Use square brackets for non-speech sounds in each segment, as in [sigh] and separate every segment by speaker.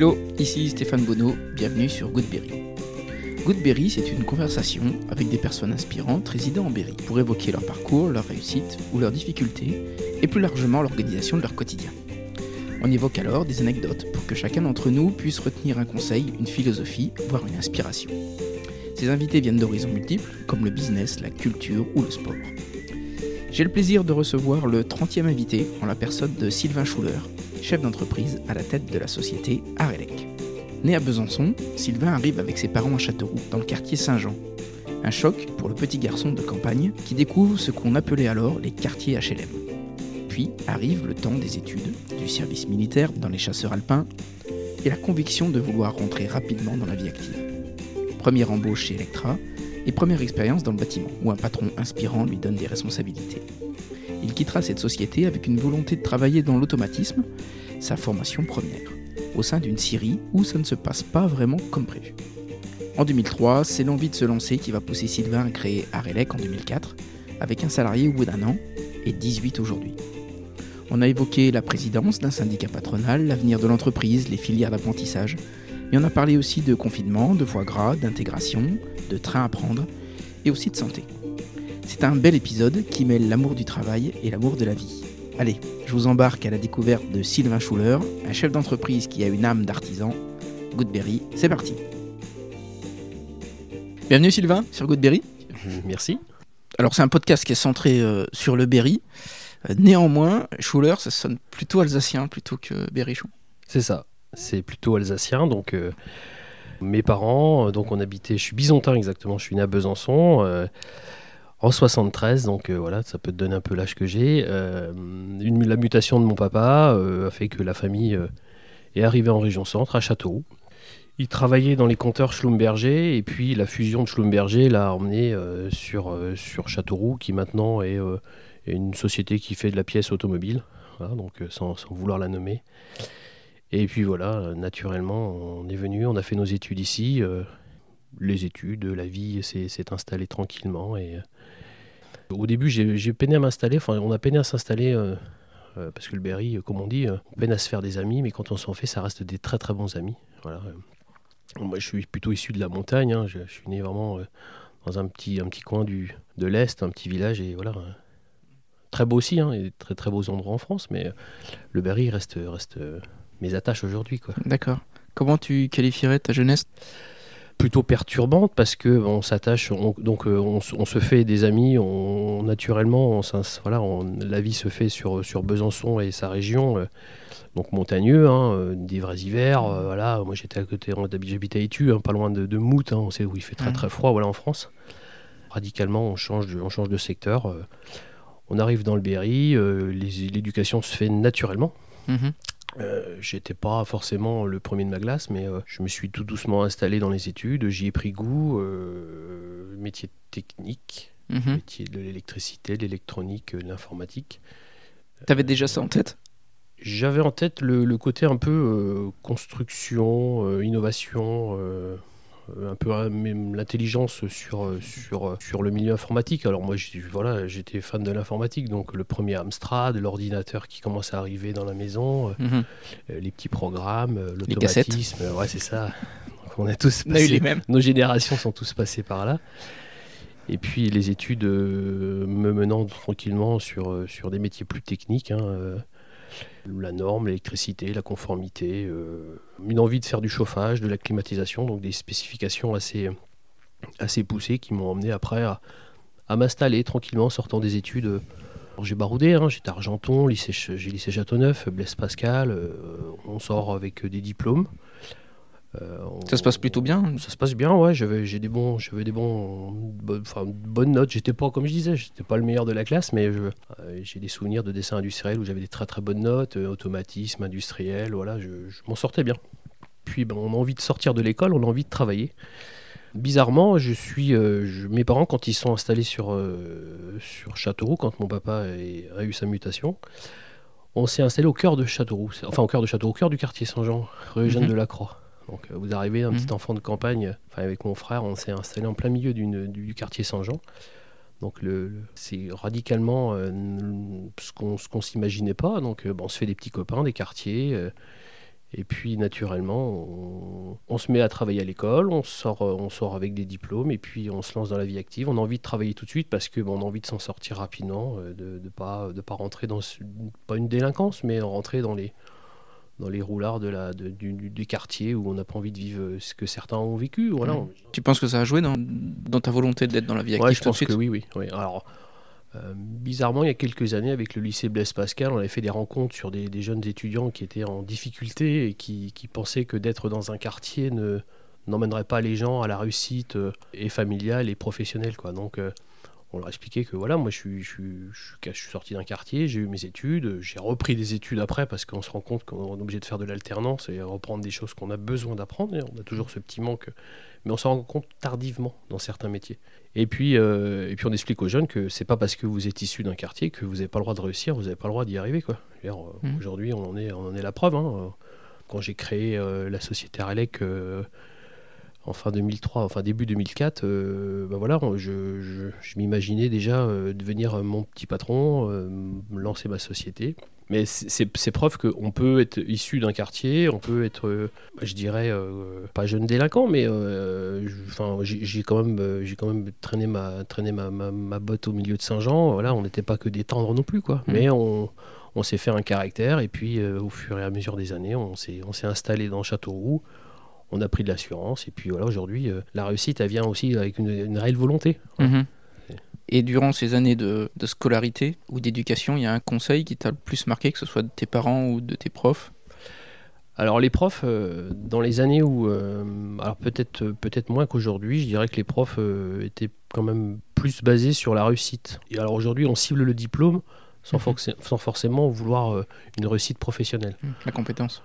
Speaker 1: Hello, ici Stéphane Bonneau, bienvenue sur Goodberry. Goodberry, c'est une conversation avec des personnes inspirantes résidant en Berry pour évoquer leur parcours, leur réussite ou leurs difficultés et plus largement l'organisation de leur quotidien. On évoque alors des anecdotes pour que chacun d'entre nous puisse retenir un conseil, une philosophie, voire une inspiration. Ces invités viennent d'horizons multiples, comme le business, la culture ou le sport. J'ai le plaisir de recevoir le 30e invité en la personne de Sylvain Schuller, chef d'entreprise à la tête de la société Arelec. Né à Besançon, Sylvain arrive avec ses parents à Châteauroux, dans le quartier Saint-Jean. Un choc pour le petit garçon de campagne qui découvre ce qu'on appelait alors les quartiers HLM. Puis arrive le temps des études, du service militaire dans les chasseurs alpins et la conviction de vouloir rentrer rapidement dans la vie active. Première embauche chez Electra et première expérience dans le bâtiment où un patron inspirant lui donne des responsabilités. Il quittera cette société avec une volonté de travailler dans l'automatisme, sa formation première, au sein d'une Syrie où ça ne se passe pas vraiment comme prévu. En 2003, c'est l'envie de se lancer qui va pousser Sylvain à créer Arelec en 2004, avec un salarié au bout d'un an et 18 aujourd'hui. On a évoqué la présidence d'un syndicat patronal, l'avenir de l'entreprise, les filières d'apprentissage, et on a parlé aussi de confinement, de foie gras, d'intégration, de train à prendre, et aussi de santé. C'est un bel épisode qui mêle l'amour du travail et l'amour de la vie. Allez, je vous embarque à la découverte de Sylvain Schuller, un chef d'entreprise qui a une âme d'artisan. Goodberry, c'est parti. Bienvenue Sylvain sur Goodberry. [laughs]
Speaker 2: Merci.
Speaker 1: Alors c'est un podcast qui est centré euh, sur le berry. Euh, néanmoins, Schuller, ça sonne plutôt alsacien plutôt que berrichon.
Speaker 2: C'est ça. C'est plutôt alsacien. Donc euh, mes parents, donc on habitait, je suis bisontin exactement. Je suis né à Besançon. En 73, donc euh, voilà, ça peut te donner un peu l'âge que j'ai. Euh, la mutation de mon papa euh, a fait que la famille est arrivée en région centre, à Châteauroux. Il travaillait dans les compteurs Schlumberger et puis la fusion de Schlumberger l'a emmené sur, sur Châteauroux qui maintenant est, une société qui fait de la pièce automobile, donc sans, sans vouloir la nommer. Et puis voilà, naturellement, on est venu, on a fait nos études ici. les études, la vie s'est installée tranquillement. Et, au début, j'ai peiné à m'installer, enfin, on a peiné à s'installer. euh, euh, parce que le Berry, euh, comme on dit, on peine à se faire des amis, mais quand on s'en fait, ça reste des très très bons amis. Voilà. Moi, je suis plutôt issu de la montagne. hein, Je, suis né vraiment dans un petit, un petit coin du, de l'Est, un petit village. Et voilà. Très beau aussi, hein, et très très beaux endroits en France, mais le Berry reste, reste mes attaches aujourd'hui.
Speaker 1: D'accord. Comment tu qualifierais ta jeunesse?
Speaker 2: Plutôt perturbante parce que bon, on s'attache, on- donc euh, on, se fait des amis, on, naturellement, on voilà, la vie se fait sur, sur Besançon et sa région, euh, donc montagneux, hein, euh, des vrais hivers, euh, voilà, moi j'étais à côté, j'habitais à Itu, hein, pas loin de, de Mout, hein, on sait où il fait très
Speaker 1: Mhm.
Speaker 2: très froid, voilà en France. Radicalement, on change de, on change de secteur, euh, on arrive dans le Berry, l'éducation se fait naturellement.
Speaker 1: Mhm.
Speaker 2: Euh, J'étais pas forcément le premier de ma classe, mais euh, je me suis tout doucement installé dans les études. J'y ai pris goût. euh, métier technique,
Speaker 1: Mhm.
Speaker 2: métier de l'électricité, de l'électronique, de l'informatique.
Speaker 1: T'avais déjà ça en tête?
Speaker 2: J'avais en tête le, le côté un peu construction, innovation, un peu hein, même l'intelligence sur, euh, sur, euh, sur le milieu informatique. Alors moi, j'ai- voilà, j'étais fan de l'informatique, donc le premier Amstrad, l'ordinateur qui commence à arriver dans la maison, euh,
Speaker 1: Mhm.
Speaker 2: les petits programmes, l'automatisme, ouais c'est ça. Donc, on a tous
Speaker 1: On a eu
Speaker 2: passé-
Speaker 1: les mêmes.
Speaker 2: nos générations sont tous passées par là. Et puis les études me menant tranquillement sur, sur des métiers plus techniques, hein, la norme, l'électricité, la conformité, euh, une envie de faire du chauffage, de la climatisation, donc des spécifications assez, assez poussées qui m'ont emmené après à, m'installer tranquillement en sortant des études. J'ai baroudé, hein, j'étais Argenton, j'ai lycée Châteauneuf, Blaise Pascal, euh, on sort avec des diplômes. Euh, on-
Speaker 1: Ça se passe plutôt bien
Speaker 2: ça se passe bien, ouais. J'avais, j'ai des bons, j'avais des bons, bonnes, notes. J'étais pas, comme je disais, j'étais pas le meilleur de la classe, mais euh, j'ai des souvenirs de dessin industriel où j'avais des très très bonnes notes, euh, automatisme, industriel, voilà. Je, je m'en sortais bien. Puis, ben, on a envie de sortir de l'école, on a envie de travailler. Bizarrement, je suis, euh, je- mes parents quand ils sont installés sur euh, sur Châteauroux, quand mon papa est- a eu sa mutation, on s'est installé au cœur de Châteauroux, enfin au cœur de Châteauroux, au cœur du quartier Saint-Jean, rue Eugène
Speaker 1: Mhm.
Speaker 2: de la Croix. Donc euh, vous arrivez, un
Speaker 1: Mhm.
Speaker 2: petit enfant de campagne, enfin avec mon frère, on s'est installé en plein milieu du, quartier Saint-Jean. Donc le, le- c'est radicalement euh, ce qu'on ce qu'on s'imaginait pas. Donc euh, bon, on se fait des petits copains, des quartiers. euh, Et puis naturellement, on, se met à travailler à l'école, on sort, on sort avec des diplômes et puis on se lance dans la vie active. On a envie de travailler tout de suite parce que on a envie de s'en sortir rapidement, de ne pas, de pas rentrer dans pas une délinquance, mais rentrer dans les dans les roulards de la, du, du, quartier où on n'a pas envie de vivre ce que certains ont vécu. Voilà.
Speaker 1: Tu penses que ça a joué dans, dans ta volonté d'être dans la vie active
Speaker 2: ouais, je pense que oui, oui. oui. Alors, euh, bizarrement, il y a quelques années, avec le lycée Blaise Pascal, on avait fait des rencontres sur des, jeunes étudiants qui étaient en difficulté et qui, qui pensaient que d'être dans un quartier ne n'emmènerait pas les gens à la réussite euh, et familiale et professionnelle. Quoi. Donc, euh, on leur expliquait que voilà, moi je suis, je je suis sorti d'un quartier, j'ai eu mes études, j'ai repris des études après parce qu'on se rend compte qu'on est obligé de faire de l'alternance et reprendre des choses qu'on a besoin d'apprendre. On a toujours ce petit manque, mais on s'en rend compte tardivement dans certains métiers. Et puis, euh, et puis on explique aux jeunes que c'est pas parce que vous êtes issu d'un quartier que vous n'avez pas le droit de réussir, vous n'avez pas le droit d'y arriver. Quoi. Euh, mmh. Aujourd'hui, on, en est, on en est la preuve. Hein. Quand j'ai créé euh, la société Arelec en fin 2003, enfin début 2004, euh, bah voilà, je, m'imaginais déjà euh, devenir mon petit patron, euh, lancer ma société. Mais c'est preuve qu'on peut être issu d'un quartier, on peut être, je dirais, pas jeune délinquant, mais enfin, j'ai quand même, j'ai quand même traîné ma, traîné ma, ma, botte au milieu de Saint-Jean. Voilà, on n'était pas que des tendres non plus, quoi. Mmh. Mais on, on s'est fait un caractère, et puis au fur et à mesure des années, on s'est installé dans Châteauroux on a pris de l'assurance. Et puis voilà, aujourd'hui, euh, la réussite, elle vient aussi avec une, réelle volonté.
Speaker 1: Mhm. Et durant ces années de, scolarité ou d'éducation, il y a un conseil qui t'a le plus marqué, que ce soit de tes parents ou de tes profs?
Speaker 2: Alors les profs, euh, dans les années où, euh, alors peut-être peut-être moins qu'aujourd'hui, je dirais que les profs étaient quand même plus basés sur la réussite. Et alors aujourd'hui, on cible le diplôme sans, mhm. sans forcément vouloir une réussite professionnelle.
Speaker 1: La compétence.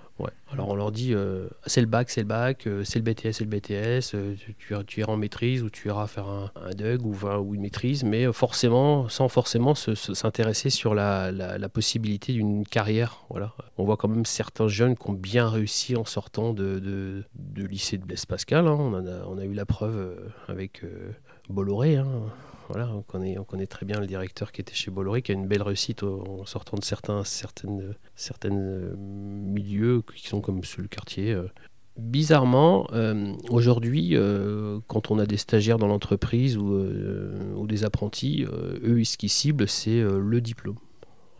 Speaker 2: Alors on leur dit euh, c'est le bac, c'est le bac, euh, c'est le BTS, c'est le BTS, euh, tu, tu, iras en maîtrise ou tu iras faire un, un DUG ou, une maîtrise, mais forcément, sans forcément s'intéresser sur la, la, possibilité d'une carrière. Voilà. On voit quand même certains jeunes qui ont bien réussi en sortant de, de, de lycée de Blaise Pascal. Hein. On, a, on, a, eu la preuve avec Bolloré. Hein. Voilà, on connaît, on connaît très bien le directeur qui était chez Bolloré, qui a une belle réussite en sortant de certains certaines, certaines euh, milieux qui sont comme le quartier. Euh. Bizarrement, euh, aujourd'hui, quand on a des stagiaires dans l'entreprise ou, ou, des apprentis, eux, ce qu'ils ciblent, c'est le diplôme.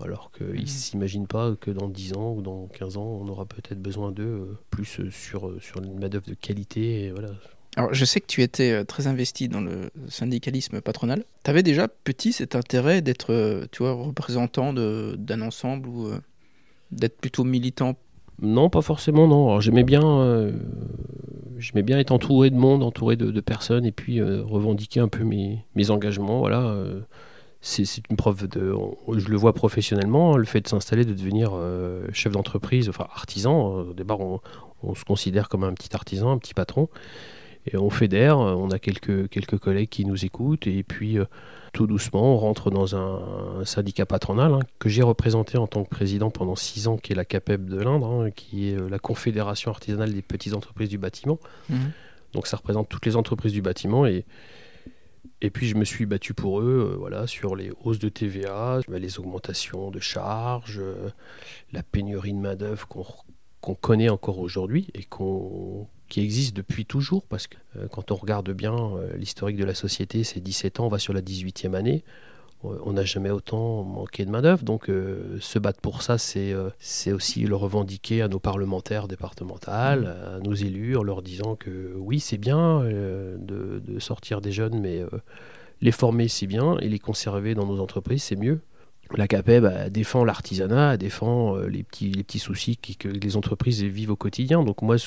Speaker 2: Alors qu'ils ne mmh. s'imaginent pas que dans 10 ans ou dans 15 ans, on aura peut-être besoin d'eux plus sur, sur une main-d'œuvre de qualité. Et voilà,
Speaker 1: alors, je sais que tu étais euh, très investi dans le syndicalisme patronal. Tu avais déjà petit cet intérêt d'être, euh, représentant d'un ensemble ou euh, d'être plutôt militant?
Speaker 2: Non, pas forcément, non. J'aimais bien, bien être entouré de monde, entouré de, personnes et puis revendiquer un peu mes, mes engagements. Voilà. c'est une preuve de. je le vois professionnellement, le fait de s'installer, de devenir chef d'entreprise, enfin artisan. Au départ, on, on se considère comme un petit artisan, un petit patron. Et on fédère, on a quelques, quelques collègues qui nous écoutent, et puis euh, tout doucement, on rentre dans un, syndicat patronal hein, que j'ai représenté en tant que président pendant six ans, qui est la CAPEB de l'Indre, hein, qui est euh, la Confédération artisanale des petites entreprises du bâtiment. Mmh. Donc ça représente toutes les entreprises du bâtiment, et, et puis je me suis battu pour eux euh, voilà, sur les hausses de TVA, les augmentations de charges, la pénurie de main-d'œuvre qu'on connaît encore aujourd'hui et qu'on qui existe depuis toujours, parce que euh, quand on regarde bien euh, l'historique de la société, c'est 17 ans, on va sur la 18e année, euh, on n'a jamais autant manqué de main-d'œuvre. Donc, se battre pour ça, c'est aussi le revendiquer à nos parlementaires départementales, mmh. à nos élus, en leur disant que oui, c'est bien de, de, sortir des jeunes, mais les former, c'est bien, et les conserver dans nos entreprises, c'est mieux. La CAPEB défend l'artisanat, défend les petits, les petits soucis que les entreprises vivent au quotidien. Donc, moi,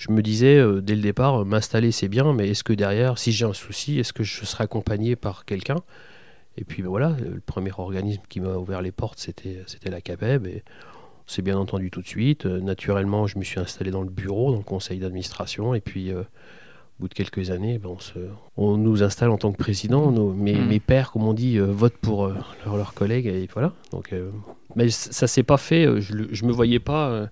Speaker 2: je me disais euh, dès le départ, euh, m'installer c'est bien, mais est-ce que derrière, si j'ai un souci, est-ce que je serai accompagné par quelqu'un? Et puis ben voilà, le premier organisme qui m'a ouvert les portes, c'était, la CAPEB. Et on s'est bien entendu tout de suite. Euh, naturellement, je me suis installé dans le bureau, dans le conseil d'administration. Et puis, bout de quelques années, ben, on, nous installe en tant que président. mes, mmh. mes, pères, comme on dit, votent pour leurs collègues. Et voilà. Donc, mais ça s'est pas fait. Je ne me voyais pas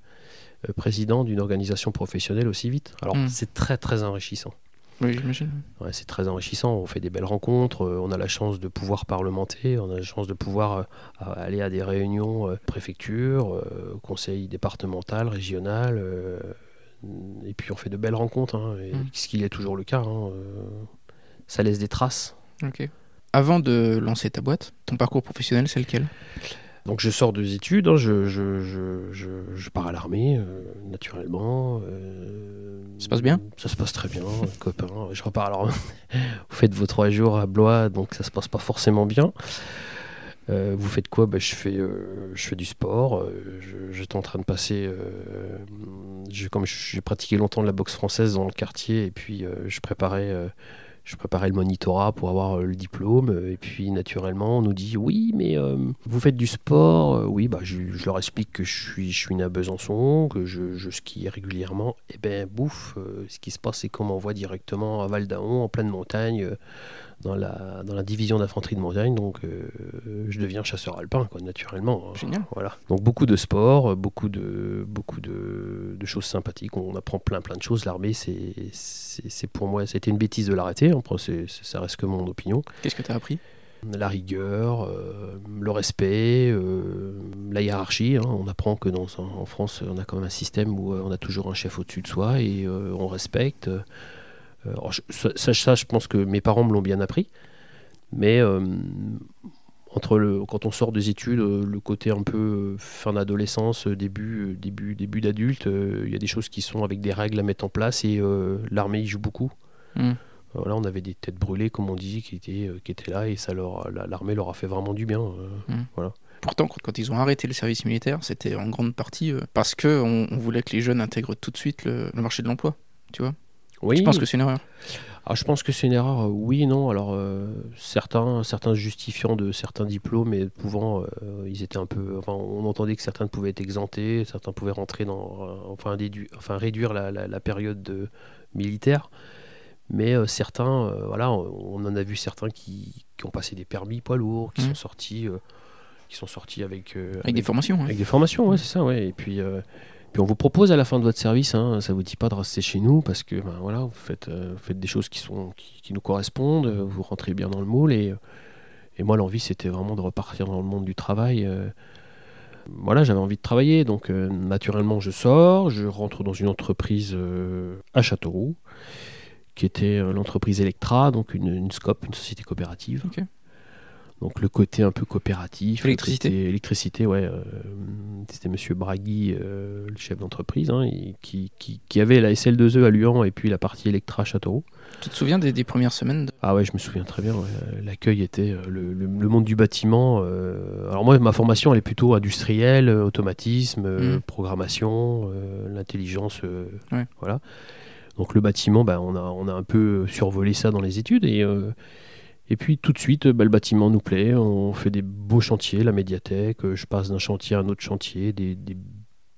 Speaker 2: euh, président d'une organisation professionnelle aussi vite. Alors hmm. c'est très très enrichissant.
Speaker 1: Oui, j'imagine.
Speaker 2: Ouais, c'est très enrichissant. On fait des belles rencontres. euh, On a la chance de pouvoir parlementer. On a la chance de pouvoir euh, aller à des réunions euh, préfecture, euh, conseil départemental, régional. Et puis on fait de belles rencontres. hein, et
Speaker 1: Mm.
Speaker 2: Ce qui est toujours le cas. hein, euh, ça laisse des traces.
Speaker 1: Avant de lancer ta boîte, ton parcours professionnel, c'est lequel?
Speaker 2: Donc je sors des études, hein, je, je, je, je- je pars à l'armée, euh, naturellement. euh,
Speaker 1: Ça se passe bien?
Speaker 2: Ça se passe très bien, [laughs] copain. Je repars alors, [laughs] vous faites vos trois jours à Blois, donc ça se passe pas forcément bien. Euh, vous faites quoi? Ben, je, fais, euh, je fais du sport, euh, j'étais en train de passer... j'ai pratiqué longtemps de la boxe française dans le quartier, et puis je préparais... je préparais le monitorat pour avoir le diplôme. Et puis, naturellement, on nous dit Oui, mais vous faites du sport Oui, bah, je, leur explique que je suis, je suis né à Besançon, que je, skie régulièrement. Et ben, bouffe, euh, ce qui se passe, c'est qu'on m'envoie directement à Val d'Aon, en pleine montagne, dans, la, dans la division d'infanterie de montagne. Donc, euh, je deviens chasseur alpin, quoi, naturellement.
Speaker 1: Génial.
Speaker 2: Voilà. Donc, beaucoup de sport, beaucoup de, beaucoup de, de choses sympathiques. On apprend plein, plein de choses. L'armée, c'est, pour moi, c'était une bêtise de l'arrêter. C'est- ça reste que mon opinion
Speaker 1: Qu'est-ce que tu as appris?
Speaker 2: La rigueur, euh, le respect, euh, la hiérarchie. hein. On apprend que dans, en France, on a quand même un système où on a toujours un chef au-dessus de soi et on respecte. Euh, alors, je- ça, je pense que mes parents me l'ont bien appris. Mais euh, entre le, quand on sort des études, euh, le côté un peu fin d'adolescence, début, début, début d'adulte, euh, il y a des choses qui sont avec des règles à mettre en place et euh, l'armée y joue beaucoup.
Speaker 1: Hmm.
Speaker 2: Voilà, on avait des têtes brûlées, comme on dit, qui étaient, qui étaient là et ça leur, la- l'armée leur a fait vraiment du bien. euh.
Speaker 1: Pourtant, quand, quand ils ont arrêté le service militaire, c'était en grande partie parce que on, on voulait que les jeunes intègrent tout de suite le, le marché de l'emploi.
Speaker 2: Oui,
Speaker 1: Je pense que c'est une erreur?
Speaker 2: Ah, je pense que c'est une erreur, euh, oui et non. Alors, euh, certains, certains justifiant de certains diplômes et pouvant, euh, ils étaient un peu. Enfin, on entendait que certains pouvaient être exemptés, certains pouvaient rentrer dans. euh, enfin, dédu- enfin, réduire la, la- la période de- militaire. Mais euh, certains, euh, voilà, on en a vu certains qui, qui ont passé des permis poids lourds, qui
Speaker 1: Mhm.
Speaker 2: sont sortis, euh, qui sont sortis avec, euh,
Speaker 1: Avec des formations. hein.
Speaker 2: Avec des formations, ouais, c'est ça, ouais. Et puis, euh, puis on vous propose à la fin de votre service, hein, ça vous dit pas de rester chez nous parce que ben, voilà, vous faites, euh, des choses qui, sont, qui, nous correspondent, euh, vous rentrez bien dans le moule. Et, euh, et moi, l'envie, c'était vraiment de repartir dans le monde du travail. voilà, j'avais envie de travailler, donc naturellement, je sors, je rentre dans une entreprise à Châteauroux, qui était l'entreprise Electra, donc une, une SCOP, une société coopérative. Donc le côté un peu coopératif. le
Speaker 1: Électricité.
Speaker 2: côté électricité, ouais. euh, C'était Monsieur Bragui, euh, le chef d'entreprise, hein, qui, qui, qui avait la SL2E à Luan et puis la partie Electra Châteauroux.
Speaker 1: Tu te souviens des, des premières semaines de-
Speaker 2: Ah ouais, je me souviens très bien. ouais. L'accueil était euh, le, le- le monde du bâtiment. euh, alors moi, ma formation, elle est plutôt industrielle, automatisme,
Speaker 1: Mhm.
Speaker 2: programmation, l'intelligence.
Speaker 1: Ouais.
Speaker 2: Voilà. Donc le bâtiment, bah, on, a, on a un peu survolé ça dans les études. Et, et puis tout de suite, bah, le bâtiment nous plaît. On fait des beaux chantiers, la médiathèque. euh, Je passe d'un chantier à un autre chantier, des, des-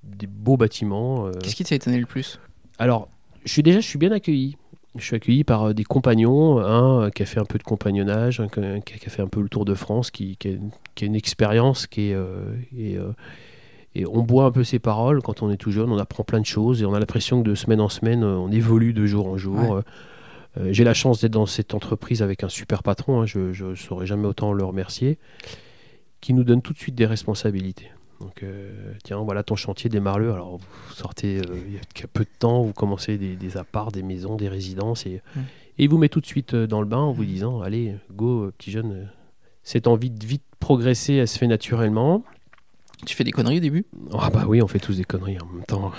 Speaker 2: des beaux bâtiments. euh.
Speaker 1: Qu'est-ce qui t'a étonné le plus?
Speaker 2: Alors, je suis déjà, je suis bien accueilli. Je suis accueilli par euh, des compagnons, un qui a fait un peu de compagnonnage, un qui a, fait un peu le tour de France, qui, qui a, qui a une expérience, qui est, euh, et, euh, et on boit un peu ses paroles quand on est tout jeune, on apprend plein de choses et on a l'impression que de semaine en semaine, on évolue de jour en jour.
Speaker 1: Ouais.
Speaker 2: Euh, J'ai la chance d'être dans cette entreprise avec un super patron, hein, je ne saurais jamais autant le remercier, qui nous donne tout de suite des responsabilités. Donc, euh, tiens, voilà ton chantier, démarre-le. Alors, vous sortez euh, il y a peu de temps, vous commencez des, des apparts, des maisons, des résidences, et, et il vous met tout de suite dans le bain en vous disant Allez, go, petit jeune. Cette envie de vite progresser, elle se fait naturellement.
Speaker 1: Tu fais des conneries au début?
Speaker 2: Ah, bah oui, on fait tous des conneries en même temps.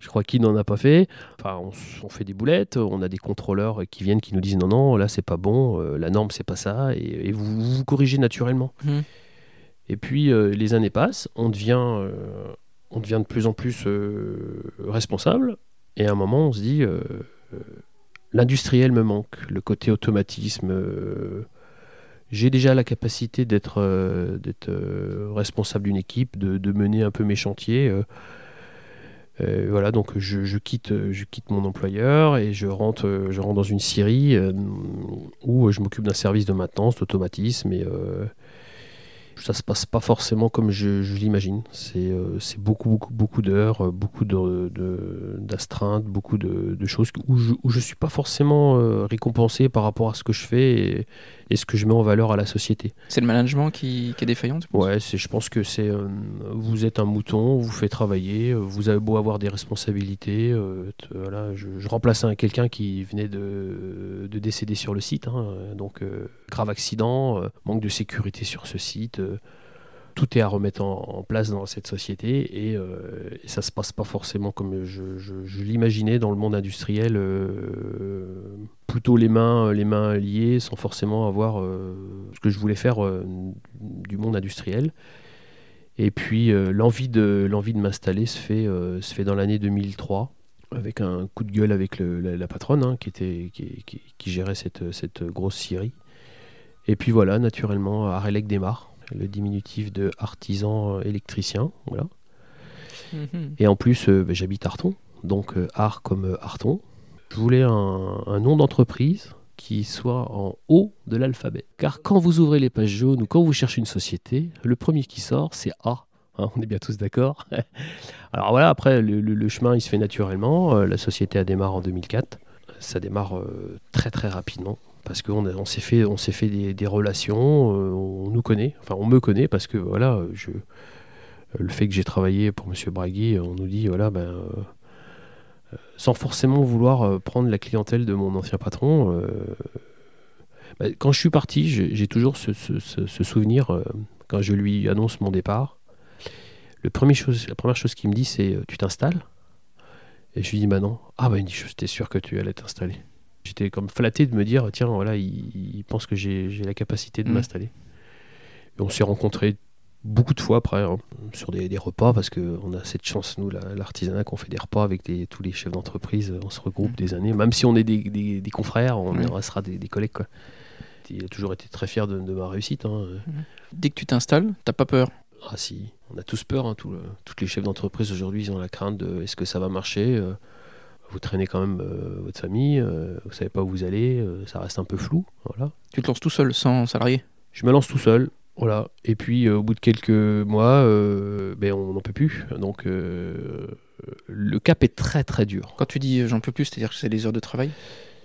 Speaker 2: Je crois qu'il n'en a pas fait. Enfin, on, fait des boulettes, on a des contrôleurs qui viennent, qui nous disent non, non, là c'est pas bon, euh, la norme c'est pas ça, et, et vous, vous vous corrigez naturellement.
Speaker 1: Mhm.
Speaker 2: Et puis euh, les années passent, on devient, euh, on devient de plus en plus euh, responsable, et à un moment on se dit, euh, euh, l'industriel me manque, le côté automatisme. euh, j'ai déjà la capacité d'être euh, euh, responsable d'une équipe, de, de mener un peu mes chantiers. euh, euh, voilà, donc je, je quitte, euh, je quitte mon employeur et je rentre, euh, dans une euh, où je m'occupe d'un service de maintenance, d'automatisme et euh, ça se passe pas forcément comme je, l'imagine. C'est beaucoup, beaucoup, d'heures, beaucoup d'astreintes, de, beaucoup de, choses où je, je suis pas forcément récompensé par rapport à ce que je fais et ce que je mets en valeur à la société.
Speaker 1: C'est le management qui, qui est défaillant,
Speaker 2: Ouais, c'est, je pense que c'est. euh, vous êtes un mouton, on vous fait travailler, euh, vous avez beau avoir des responsabilités. euh, voilà, je, je remplaçais un quelqu'un qui venait de, de décéder sur le site. hein, donc, grave accident, manque de sécurité sur ce site. Euh, tout est à remettre en, place dans cette société et, euh, et ça se passe pas forcément comme je, l'imaginais dans le monde industriel, euh, plutôt les mains, les mains liées sans forcément avoir euh, ce que je voulais faire euh, du monde industriel. Et puis euh, l'envie de, l'envie de m'installer se fait, euh, se fait dans l'année 2003 avec un coup de gueule avec la, patronne hein, qui, était, qui gérait cette, cette grosse scierie. Et puis voilà, naturellement, Arelec démarre, le diminutif de artisan euh, électricien. Voilà.
Speaker 1: Mhm.
Speaker 2: Et en plus, euh, ben, j'habite Arton, donc euh, art comme Arton. Je voulais un, un nom d'entreprise qui soit en haut de l'alphabet. Car quand vous ouvrez les pages jaunes ou quand vous cherchez une société, le premier qui sort, c'est A. Hein, on est bien tous d'accord. [laughs] Alors voilà, après, le, le- le chemin, il se fait naturellement. La société a démarré en 2004. Ça démarre euh, très très rapidement. Parce qu'on on s'est fait, on s'est fait des, relations, euh, on nous connaît, enfin on me connaît parce que voilà, le fait que j'ai travaillé pour Monsieur Bragui, on nous dit voilà, ben, euh, euh, sans forcément vouloir prendre la clientèle de mon ancien patron. ben, quand je suis parti, j'ai toujours ce, souvenir quand je lui annonce mon départ. La première chose qu'il me dit, c'est tu t'installes? Et je lui dis bah non. Ah bah il me dit j'étais sûr que tu allais t'installer? J'étais comme flatté de me dire tiens voilà il, il pense que j'ai la capacité de
Speaker 1: Mhm.
Speaker 2: m'installer. Et on s'est rencontrés beaucoup de fois après hein, sur des, des repas parce qu'on a cette chance nous la- l'artisanat qu'on fait des repas avec des- tous les chefs d'entreprise on se regroupe
Speaker 1: Mhm.
Speaker 2: des années même si on est des, des- confrères on
Speaker 1: Ouais.
Speaker 2: restera des, des collègues quoi. il a toujours été très fier de, de ma réussite hein.
Speaker 1: Dès que tu t'installes, t'as pas peur?
Speaker 2: ah si on a tous peur hein, tout le- toutes les chefs d'entreprise aujourd'hui ils ont la crainte de est-ce que ça va marcher euh, vous traînez quand même euh, votre famille euh, vous savez pas où vous allez euh, ça reste un peu flou voilà
Speaker 1: Tu te lances tout seul, sans salarié?
Speaker 2: je me lance tout seul. Voilà. Et puis euh, au bout de quelques mois, ben, on n'en peut plus. Donc le cap est très très dur.
Speaker 1: Quand tu dis j'en peux plus, c'est-à-dire que c'est des heures de travail?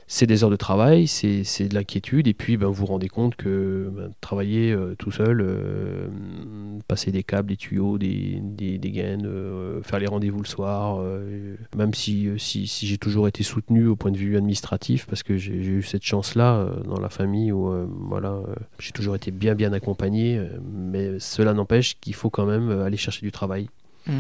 Speaker 2: C'est des heures de travail, c'est de l'inquiétude. Et puis ben, vous vous rendez compte que ben, travailler euh, tout seul, euh, passer des câbles, des tuyaux, des, des, gaines, euh, faire les rendez-vous le soir, même si, si, si j'ai toujours été soutenu au point de vue administratif, parce que j'ai eu cette chance-là dans la famille où voilà, j'ai toujours été bien bien accompagné, mais cela n'empêche qu'il faut quand même aller chercher du travail.
Speaker 1: Mm.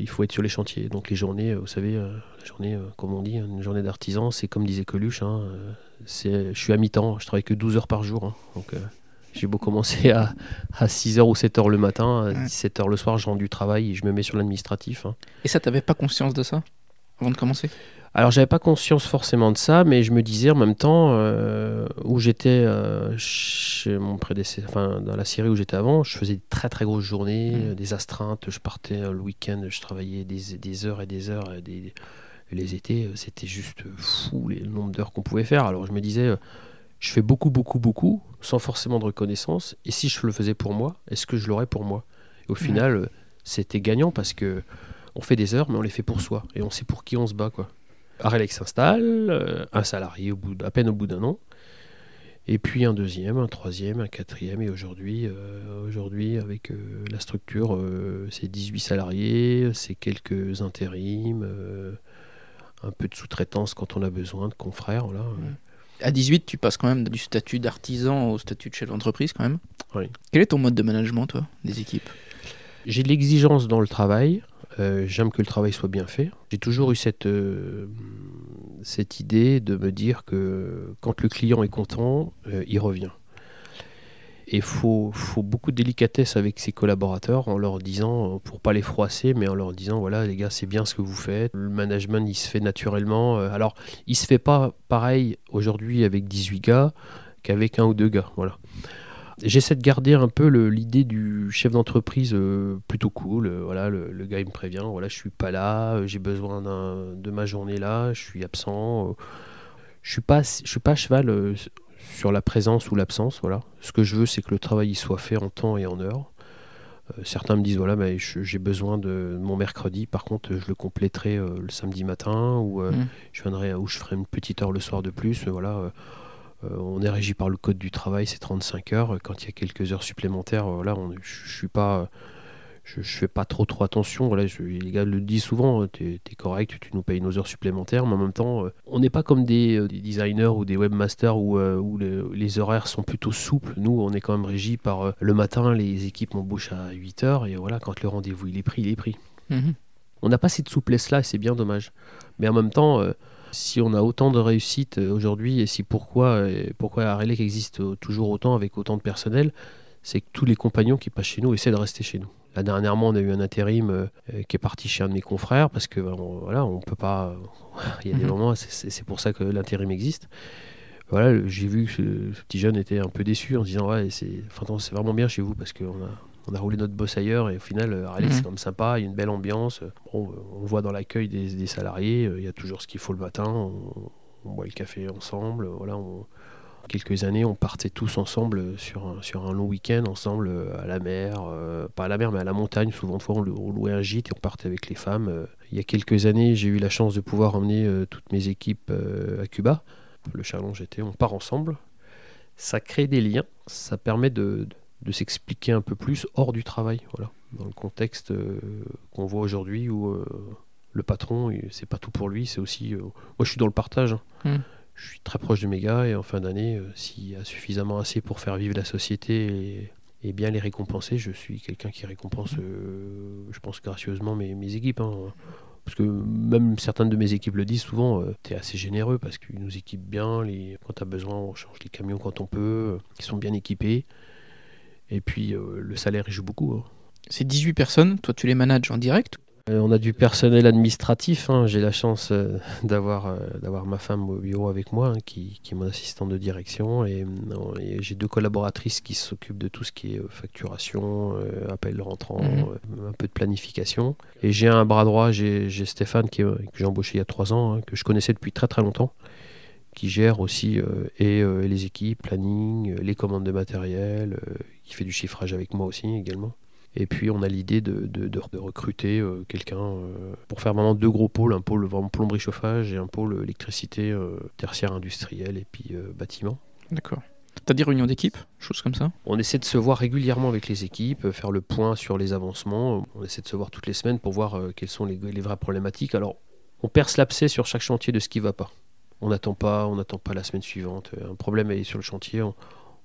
Speaker 2: Il faut être sur les chantiers. Donc les journées, euh, vous savez, euh, la journée, euh, comme on dit, une journée d'artisan, c'est comme disait Coluche, hein, euh, c'est, je suis à mi-temps, je travaille que 12 heures par jour. hein. donc euh, j'ai beau commencer à, à 6h ou 7h le matin, à
Speaker 1: Ouais.
Speaker 2: 17h le soir, je rentre du travail et je me mets sur l'administratif. hein.
Speaker 1: Et ça, t'avais pas conscience de ça avant de commencer?
Speaker 2: Alors j'avais pas conscience forcément de ça, mais je me disais en même temps euh, où j'étais euh, chez mon prédécesseur, enfin dans la série où j'étais avant, je faisais de très très grosses journées,
Speaker 1: Mhm.
Speaker 2: euh, des astreintes, je partais le week-end, je travaillais des, des heures et des heures, et des, les étés, c'était juste fou les, le nombre d'heures qu'on pouvait faire. Alors je me disais, je fais beaucoup beaucoup beaucoup sans forcément de reconnaissance, et si je le faisais pour moi, est-ce que je l'aurais pour moi? Et au
Speaker 1: Mhm.
Speaker 2: final, c'était gagnant parce que on fait des heures, mais on les fait pour soi, et on sait pour qui on se bat quoi. Arelec s'installe, euh, un salarié au bout à peine au bout d'un an, et puis un deuxième, un troisième, un quatrième, et aujourd'hui, euh, aujourd'hui avec euh, la structure, euh, c'est 18 salariés, c'est quelques intérims, un peu de sous-traitance quand on a besoin de confrères. Voilà.
Speaker 1: À 18, tu passes quand même du statut d'artisan au statut de chef d'entreprise quand même.
Speaker 2: Oui.
Speaker 1: Quel est ton mode de management, toi, des équipes?
Speaker 2: J'ai de l'exigence dans le travail. Euh, J'aime que le travail soit bien fait. J'ai toujours eu cette, euh, cette idée de me dire que quand le client est content, euh, il revient. Et il faut, faut beaucoup de délicatesse avec ses collaborateurs en leur disant, pour pas les froisser, mais en leur disant voilà les gars, c'est bien ce que vous faites. Le management, il se fait naturellement. Alors, il se fait pas pareil aujourd'hui avec 18 gars qu'avec un ou deux gars. Voilà. J'essaie de garder un peu l'idée du chef d'entreprise euh, plutôt cool. Euh, voilà, le, le gars il me prévient, voilà, je suis pas là, euh, j'ai besoin de ma journée là, je suis absent. je suis pas, je suis pas à cheval sur la présence ou l'absence. Voilà. Ce que je veux, c'est que le travail soit fait en temps et en heure. Certains me disent voilà, mais j'ai besoin de mon mercredi. Par contre, je le compléterai le samedi matin ou mmh. je viendrai ou je ferai une petite heure le soir de plus. voilà. On est régi par le code du travail, c'est 35 heures. Quand il y a quelques heures supplémentaires, voilà, on, je, je suis pas je, je, fais pas trop trop attention. Voilà, les gars le disent souvent, hein, tu es, correct, tu nous payes nos heures supplémentaires, mais en même temps, euh, on n'est pas comme des, euh, designers ou des webmasters où, euh, où les horaires sont plutôt souples. Nous, on est quand même régi par le matin, les équipes m'embauchent à 8 heures, et voilà, quand le rendez-vous il est pris, il est pris. Mhm. On n'a pas cette souplesse-là, c'est bien dommage. Mais en même temps, si on a autant de réussite aujourd'hui, et si pourquoi, pourquoi Arelec existe toujours autant avec autant de personnel, c'est que tous les compagnons qui passent chez nous essaient de rester chez nous. Là, dernièrement, on a eu un intérim euh, qui est parti chez un de mes confrères parce que voilà, on peut pas. [laughs] Il y a des mhm. moments, c'est pour ça que l'intérim existe. Voilà, j'ai vu que ce, petit jeune était un peu déçu en disant ouais, c'est c'est vraiment bien chez vous parce qu'on a on a roulé notre boss ailleurs et au final, euh, Alex, c'est mhm. comme sympa, il y a une belle ambiance. Bon, on voit dans l'accueil des, salariés, euh, il y a toujours ce qu'il faut le matin. On, on, boit le café ensemble. Voilà, on, quelques années, on partait tous ensemble sur un, sur un long week-end, ensemble euh, à la mer, euh, pas à la mer, mais à la montagne. Souvent, fois, on, louait un gîte et on partait avec les femmes. Euh, il y a quelques années, j'ai eu la chance de pouvoir emmener toutes mes équipes à Cuba. Le challenge était on part ensemble. Ça crée des liens, ça permet de, de, s'expliquer un peu plus hors du travail, voilà, dans le contexte qu'on voit aujourd'hui où le patron, c'est pas tout pour lui, c'est aussi. moi, je suis dans le partage. Hein. Mmh je suis très proche de mes gars et en fin d'année, euh, s'il y a suffisamment assez pour faire vivre la société et, bien les récompenser, je suis quelqu'un qui récompense, euh, je pense, gracieusement mes, mes équipes. Hein. Parce que même certaines de mes équipes le disent souvent, euh, tu es assez généreux parce qu'ils nous équipent bien. Les, quand tu as besoin, on change les camions quand on peut. ils sont bien équipés. Et puis le salaire, il joue beaucoup. Hein.
Speaker 1: C'est 18 personnes, toi tu les manages en direct
Speaker 2: euh, on a du personnel administratif. Hein. J'ai la chance euh, [laughs] d'avoir euh, d'avoir ma femme au bureau avec moi, hein, qui, est mon assistante de direction. Et, j'ai deux collaboratrices qui s'occupent de tout ce qui est facturation, appel rentrant, mhm. un peu de planification. Et j'ai un bras droit, j'ai Stéphane, qui, que j'ai embauché il y a trois ans, hein, que je connaissais depuis très très longtemps qui gère aussi et, les équipes, planning, les commandes de matériel, qui fait du chiffrage avec moi aussi également. Et puis on a l'idée de, de, recruter euh, quelqu'un euh, pour faire vraiment deux gros pôles, un pôle vraiment plomberie chauffage et un pôle électricité euh, tertiaire industrielle et puis bâtiment.
Speaker 1: D'accord. T'as des réunions d'équipe, choses comme ça?
Speaker 2: On essaie de se voir régulièrement avec les équipes, faire le point sur les avancements. On essaie de se voir toutes les semaines pour voir quelles sont les, les vraies problématiques. Alors, on perce l'abcès sur chaque chantier de ce qui ne va pas. On n'attend pas, on n'attend pas la semaine suivante. Un problème est sur le chantier, on,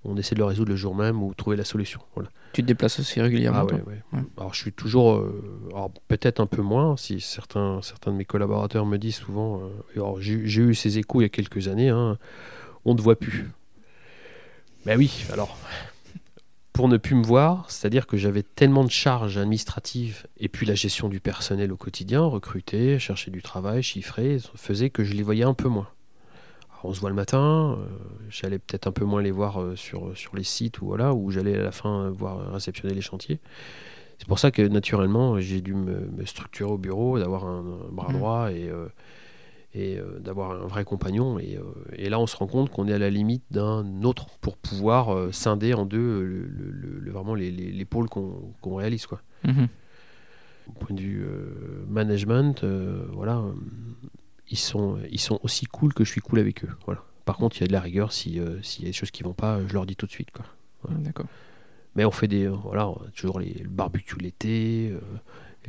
Speaker 2: on essaie de le résoudre le jour même ou trouver la solution. Voilà.
Speaker 1: Tu te déplaces aussi régulièrement
Speaker 2: ah Alors je suis toujours, euh, peut-être un peu moins, si certains, certains de mes collaborateurs me disent souvent, euh, j'ai eu ces échos il y a quelques années, hein, on ne te voit plus. Ben oui, alors, pour ne plus me voir, c'est-à-dire que j'avais tellement de charges administratives et puis la gestion du personnel au quotidien, recruter, chercher du travail, chiffrer, faisait que je les voyais un peu moins on se voit le matin, euh, j'allais peut-être un peu moins les voir euh, sur, sur les sites ou voilà, où j'allais à la fin voir réceptionner les chantiers. C'est pour ça que naturellement j'ai dû me, structurer au bureau, d'avoir un, bras mmh. droit et, euh, et d'avoir un vrai compagnon. Et, et, là on se rend compte qu'on est à la limite d'un autre pour pouvoir scinder en deux le, vraiment les, les, pôles qu'on réalise. Quoi. Mmh. Au point de vue management, voilà ils sont, ils sont aussi cool que je suis cool avec eux. Voilà. Par contre, il y a de la rigueur. S'il euh, y a des choses qui vont pas, je leur dis tout de suite. Quoi.
Speaker 1: D'accord.
Speaker 2: Mais on fait des. Voilà, toujours les, le barbecue l'été, euh,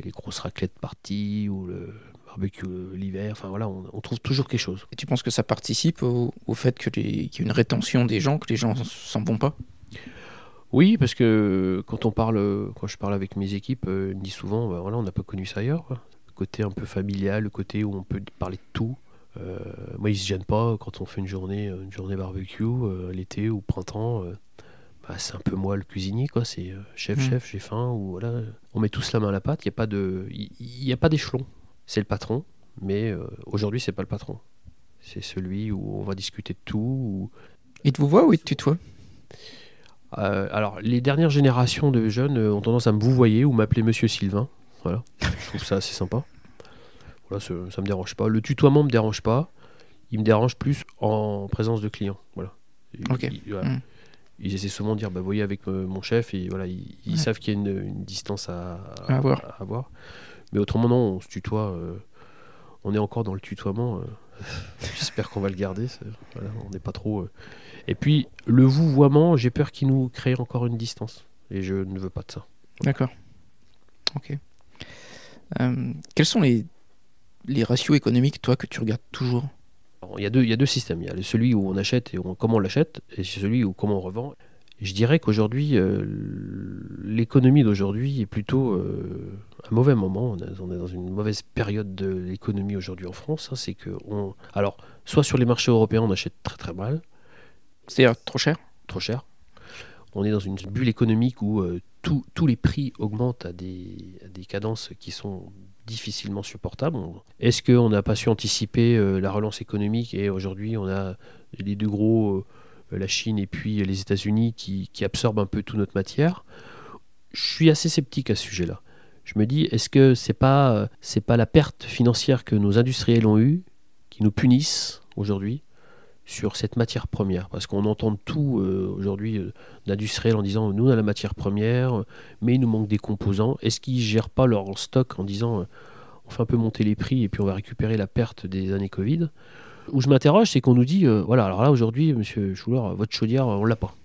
Speaker 2: les grosses raclettes parties, ou le barbecue euh, l'hiver. Enfin voilà, on, trouve toujours quelque chose.
Speaker 1: Et tu penses que ça participe au, fait qu'il y ait une rétention des gens, que les gens s'en vont pas?
Speaker 2: Oui, parce que quand on parle, quand je parle avec mes équipes, ils me disent souvent, bah, voilà, on n'a pas connu ça ailleurs côté un peu familial, le côté où on peut parler de tout. Euh, moi, ils se gênent pas quand on fait une journée, une journée barbecue euh, l'été ou printemps. Euh, bah, c'est un peu moi le cuisinier, quoi. C'est chef, mm. chef, j'ai faim ou voilà. On met tous la main à la pâte. Il n'y a pas de, il a pas d'échelon. C'est le patron, mais aujourd'hui c'est pas le patron. C'est celui où on va discuter de tout.
Speaker 1: Il te vous voit ou il te tutoie?
Speaker 2: Alors, les dernières générations de jeunes ont tendance à me vouvoyer ou m'appeler Monsieur Sylvain. Voilà. Je trouve ça assez sympa. Voilà, ça, me dérange pas. Le tutoiement me dérange pas. Il me dérange plus en présence de clients. Voilà.
Speaker 1: Mm.
Speaker 2: Ils essaient souvent de dire, bah, voyez avec euh, mon chef, et voilà, ils, ils
Speaker 1: Ouais.
Speaker 2: savent qu'il y a une, une distance à,
Speaker 1: À avoir.
Speaker 2: à avoir. Mais autrement, non, on se tutoie. euh, on est encore dans le tutoiement. euh, [laughs] J'espère qu'on va le garder. voilà, on n'est pas trop. euh. Et puis, le vouvoiement, j'ai peur qu'il nous crée encore une distance. Et je ne veux pas de ça.
Speaker 1: D'accord. Ok. Euh, quels sont les, les ratios économiques, toi, que tu regardes toujours?
Speaker 2: Il, y a deux, il y a deux systèmes. Il y a celui où on achète et on- comment on l'achète, et celui où comment on revend. Je dirais qu'aujourd'hui, euh, l'économie d'aujourd'hui est plutôt euh, un mauvais moment. On, est- on est dans une mauvaise période de l'économie aujourd'hui en France. hein. c'est que on, alors, soit sur les marchés européens, on achète très très mal,
Speaker 1: C'est-à-dire trop cher?
Speaker 2: Trop cher. On est dans une bulle économique où euh, tous les prix augmentent à des, cadences qui sont difficilement supportables. Est-ce qu'on n'a pas su anticiper euh, la relance économique et aujourd'hui on a les deux gros, euh, la Chine et puis les États-Unis qui, qui absorbent un peu toute notre matière? Je suis assez sceptique à ce sujet-là. Je me dis, est-ce que c'est pas euh, c'est pas la perte financière que nos industriels ont eue qui nous punissent aujourd'hui? Sur cette matière première Parce qu'on entend tout euh, aujourd'hui euh, d'industriels en disant nous on a la matière première, mais il nous manque des composants. Est-ce qu'ils gèrent pas leur stock en disant euh, on fait un peu monter les prix et puis on va récupérer la perte des années Covid? Où je m'interroge, c'est qu'on nous dit euh, voilà, alors là aujourd'hui, monsieur Schuller, votre chaudière, on l'a pas.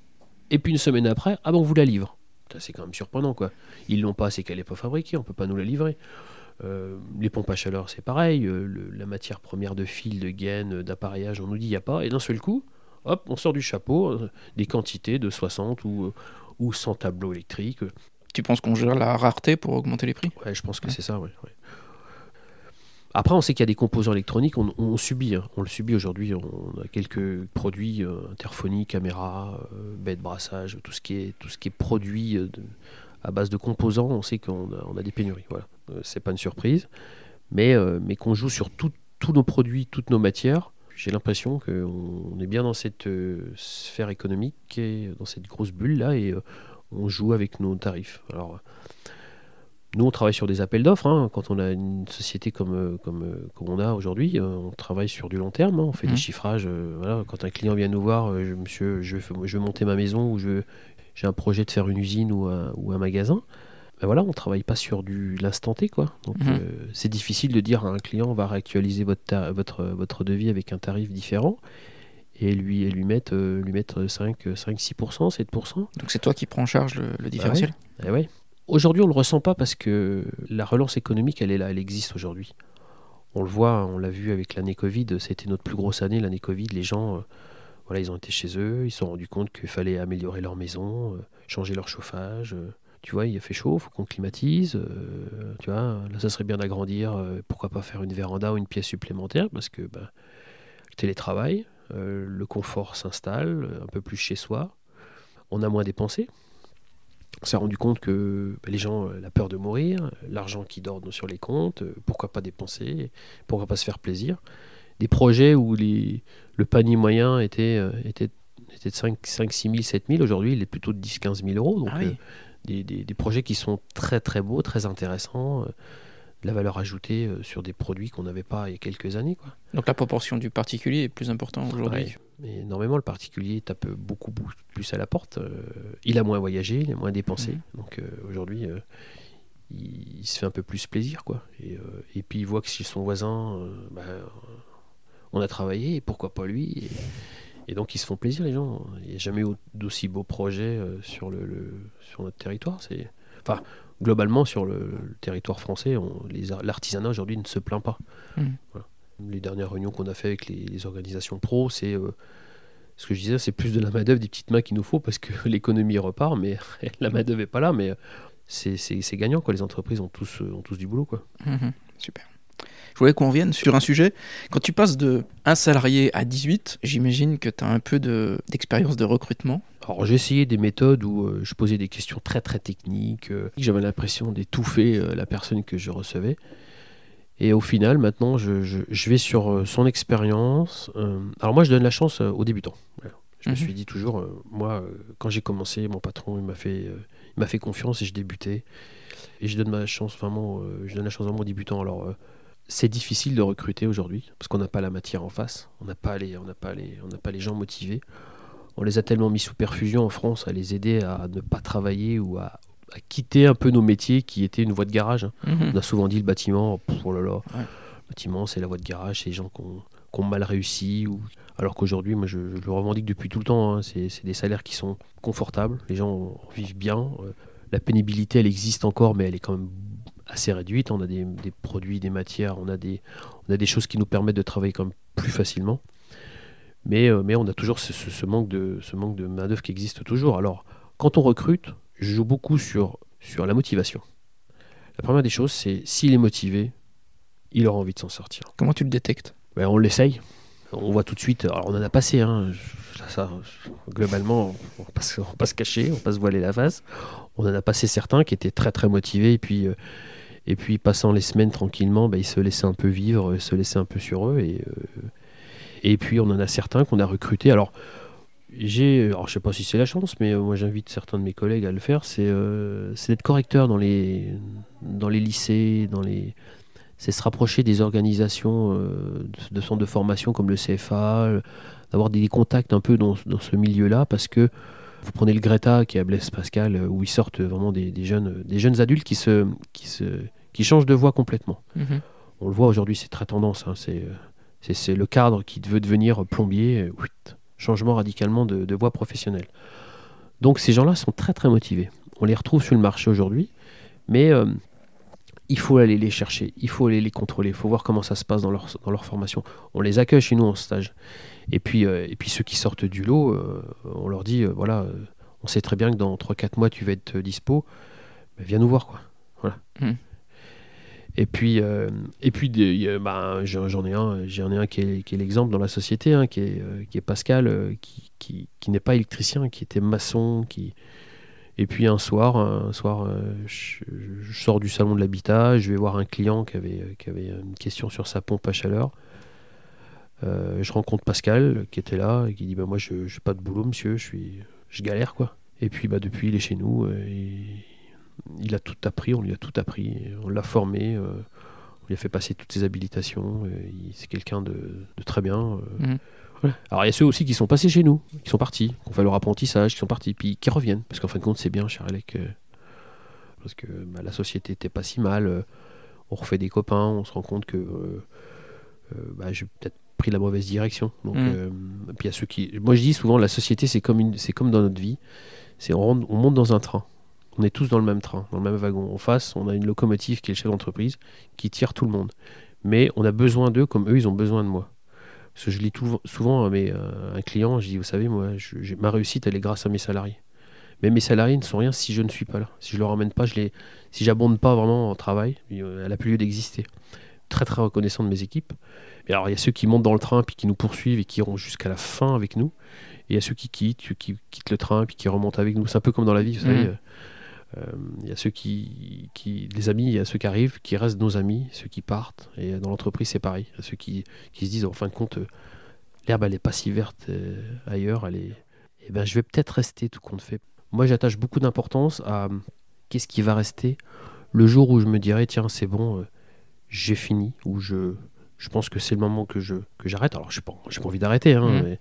Speaker 2: Et puis une semaine après, ah ben on vous la livre. C'est quand même surprenant quoi. Ils l'ont pas, c'est qu'elle n'est pas fabriquée, on peut pas nous la livrer. Euh, les pompes à chaleur, c'est pareil. euh, le- la matière première de fil, de gaine, d'appareillage, on nous dit il n'y a pas. Et d'un seul coup, hop, on sort du chapeau euh, des quantités de 60 ou, ou 100 tableaux électriques.
Speaker 1: Tu penses qu'on gère la rareté pour augmenter les prix?
Speaker 2: Ouais, je pense que
Speaker 1: Ouais.
Speaker 2: c'est ça, ouais, ouais. Après, on sait qu'il y a des composants électroniques, on, on subit, hein. on le subit aujourd'hui. On a quelques produits, interphonie, caméra, de brassage, tout ce qui est, tout ce qui est produit de- à base de composants, on sait qu'on a, on a des pénuries. Voilà. Euh, c'est pas une surprise, mais, euh, mais qu'on joue sur tous nos produits, toutes nos matières. J'ai l'impression qu'on on est bien dans cette euh, sphère économique, et dans cette grosse bulle là, et on joue avec nos tarifs. Alors, nous, on travaille sur des appels d'offres. hein. Quand on a une société comme, comme, comme on a aujourd'hui, on travaille sur du long terme. hein. On fait des chiffrages. euh, voilà. Quand un client vient nous voir, euh, je- monsieur, je, veux- je veux monter ma maison ou j'ai un projet de faire une usine ou un, ou un magasin. Ben voilà, on travaille pas sur du l'instant T. Quoi. Donc,
Speaker 1: Mhm.
Speaker 2: euh, c'est difficile de dire à un client on va réactualiser votre, votre, votre devis avec un tarif différent et lui, et lui mettre, euh, lui mettre 5, 5 6%, 7%.
Speaker 1: Donc c'est toi qui prends en charge le, le différentiel?
Speaker 2: ouais. Aujourd'hui, on le ressent pas parce que la relance économique, elle est là, elle existe aujourd'hui. On le voit, on l'a vu avec l'année Covid, c'était notre plus grosse année, l'année Covid. Les gens, euh, voilà, ils ont été chez eux, ils se sont rendus compte qu'il fallait améliorer leur maison, euh, changer leur chauffage. Euh. tu vois, il a fait chaud, faut qu'on climatise. euh, tu vois, là, ça serait bien d'agrandir. euh, pourquoi pas faire une véranda ou une pièce supplémentaire parce que ben, le télétravail, euh, le confort s'installe, un peu plus chez soi. On a moins dépensé. On s'est rendu compte que bah, les gens, euh, la peur de mourir, l'argent qui dort sur les comptes, euh, pourquoi pas dépenser, pourquoi pas se faire plaisir. Des projets où les, le panier moyen était, euh, était, était de 5, 5 6 000, 7 000, aujourd'hui il est plutôt de 10 15 000 euros. Donc
Speaker 1: Ah oui.
Speaker 2: Des, des- des projets qui sont très très beaux, très intéressants, euh, de la valeur ajoutée euh, sur des produits qu'on n'avait pas il y a quelques années. Quoi.
Speaker 1: Donc la proportion du particulier est plus importante aujourd'hui.
Speaker 2: Ouais. Mais normalement, le particulier tape beaucoup, beaucoup plus à la porte. Euh, il a moins voyagé, il a moins dépensé.
Speaker 1: Mhm.
Speaker 2: Donc aujourd'hui, il, il se fait un peu plus plaisir. quoi. Et, et puis il voit que chez son voisin, bah, on a travaillé, et pourquoi pas lui et, et donc ils se font plaisir, les gens. Il n'y a jamais eu d'aussi beaux projets euh, sur, le, le- sur notre territoire. C'est, enfin, globalement, sur le, le territoire français, on- les ar- l'artisanat aujourd'hui ne se plaint pas. Voilà. Les dernières réunions qu'on a fait avec les, les organisations pro, c'est euh, ce que je disais, c'est plus de la main-d'œuvre, des petites mains qu'il nous faut parce que [laughs] l'économie repart, mais [laughs] la main-d'œuvre n'est pas là. Mais c'est, c'est- c'est gagnant, quoi. Les entreprises ont tous, euh, ont tous du boulot, quoi.
Speaker 1: Mhm. Super. Je voulais qu'on revienne sur un sujet. Quand tu passes de un salarié à 18, j'imagine que tu as un peu de- d'expérience de recrutement.
Speaker 2: Alors j'ai essayé des méthodes où euh, je posais des questions très très techniques. euh, J'avais l'impression d'étouffer euh, la personne que je recevais. Et au final, maintenant, je, je- je vais sur son expérience. alors moi, je donne la chance aux débutants. Voilà. Je me
Speaker 1: Mhm.
Speaker 2: suis dit toujours, moi, quand j'ai commencé, mon patron, il m'a fait, il m'a fait confiance et je débutais. Et je donne ma chance vraiment, je donne la chance vraiment aux débutants. Alors c'est difficile de recruter aujourd'hui parce qu'on n'a pas la matière en face, on n'a pas les, on n'a pas les, on n'a pas les gens motivés. on les a tellement mis sous perfusion en France à les aider à ne pas travailler ou à, quitter un peu nos métiers qui étaient une voie de garage. Hein.
Speaker 1: Mhm.
Speaker 2: On a souvent dit le bâtiment, oh là là, le bâtiment c'est la voie de garage, c'est les gens qui ont, mal réussi. Ou... Alors qu'aujourd'hui, moi je, le revendique depuis tout le temps, hein. c'est des salaires qui sont confortables, les gens vivent bien. Euh, la pénibilité elle existe encore, mais elle est quand même assez réduite. On a des, produits, des matières, on a des, on a des choses qui nous permettent de travailler même plus facilement. Mais, euh, mais on a toujours ce, manque de, ce manque de main-d'œuvre qui existe toujours. Alors, quand on recrute, je joue beaucoup sur, sur la motivation. La première des choses, c'est s'il est motivé, il aura envie de s'en sortir.
Speaker 1: Comment tu le détectes?
Speaker 2: Ben, On l'essaye. On voit tout de suite. Alors, on en a passé. Hein, ça, globalement, on ne va, pas se cacher, on ne va pas se voiler la face. On en a passé certains qui étaient très très motivés. Et puis. Euh, et puis, passant les semaines tranquillement, ben, ils se laissaient un peu vivre, se laissaient un peu sur eux. Et, euh, et puis on en a certains qu'on a recrutés. Alors, j'ai, alors je sais pas si c'est la chance, mais euh, moi j'invite certains de mes collègues à le faire. C'est, euh, d'être correcteur dans les, dans les lycées, dans les, c'est se rapprocher des organisations euh, de, centres de formation comme le CFA, d'avoir des contacts un peu dans, dans ce milieu-là, parce que vous prenez le Greta qui est à Blaise Pascal, où ils sortent vraiment des, des, jeunes, des jeunes adultes qui se, qui se, qui changent de voie complètement.
Speaker 1: Mhm.
Speaker 2: On le voit aujourd'hui, c'est très tendance. Hein, c'est c'est le cadre qui veut devenir plombier. Euh, changement radicalement de, voie professionnelle. Donc ces gens-là sont très très motivés. On les retrouve sur le marché aujourd'hui, mais euh, il faut aller les chercher, il faut aller les contrôler, il faut voir comment ça se passe dans leur, dans leur formation. On les accueille chez nous en stage. Et puis, euh, et puis ceux qui sortent du lot, on leur dit, voilà, on sait très bien que dans 3-4 mois tu vas être dispo, viens nous voir. quoi. Voilà. Mmh. Et puis, euh, et puis bah, j'en ai un, j'en ai un qui est, qui est l'exemple dans la société, hein, qui, est, euh, qui est Pascal, euh, qui, qui, qui n'est pas électricien, qui était maçon, qui, et puis un soir, un soir, je, sors du salon de l'habitat, je vais voir un client qui avait, qui avait une question sur sa pompe à chaleur. je rencontre Pascal qui était là et qui dit bah moi je n'ai pas de boulot monsieur, je suis, je galère quoi. Et puis bah depuis il est chez nous. Et il a tout appris, on lui a tout appris, on l'a formé, euh, on lui a fait passer toutes ses habilitations, c'est quelqu'un de, très bien. Euh.
Speaker 1: Mhm.
Speaker 2: Alors il y a ceux aussi qui sont passés chez nous, qui sont partis, qui ont fait leur apprentissage, qui sont partis, puis qui reviennent, parce qu'en fin de compte c'est bien, cher Alec, euh, parce que bah, la société n'était pas si mal, on refait des copains, on se rend compte que bah, j'ai peut-être pris la mauvaise direction. Donc, mhm. puis il y a ceux qui, moi je dis souvent la société c'est comme c'est comme dans notre vie, c'est on monte dans un train. On est tous dans le même train, dans le même wagon. En face, on a une locomotive qui est le chef d'entreprise, qui tire tout le monde. Mais on a besoin d'eux comme eux, ils ont besoin de moi. Parce que je lis souvent à, mes, euh, un client, je dis, vous savez, moi, ma réussite, elle est grâce à mes salariés. Mais mes salariés ne sont rien si je ne suis pas là. Si je ne leur ramène pas, je les, si j'abonde pas vraiment en travail, elle n'a plus lieu d'exister. Très très reconnaissant de mes équipes. Et alors il y a ceux qui montent dans le train puis qui nous poursuivent et qui iront jusqu'à la fin avec nous. Et il y a ceux qui quittent, qui quittent le train puis qui remontent avec nous. C'est un peu comme dans la vie, vous savez. Mmh. Euh, il euh, y a ceux qui, qui, les amis, il y a ceux qui arrivent, qui restent nos amis, ceux qui partent. Et dans l'entreprise, c'est pareil. Il y a ceux qui, qui, se disent, en fin de compte, euh, l'herbe, elle n'est pas si verte euh, ailleurs. Elle est... Eh ben, je vais peut-être rester tout compte fait. Moi, j'attache beaucoup d'importance à qu'est-ce qui va rester le jour où je me dirai, tiens, c'est bon, j'ai fini, ou je, je pense que c'est le moment que je que j'arrête. Alors, je n'ai pas, pas envie d'arrêter, hein, mmh. mais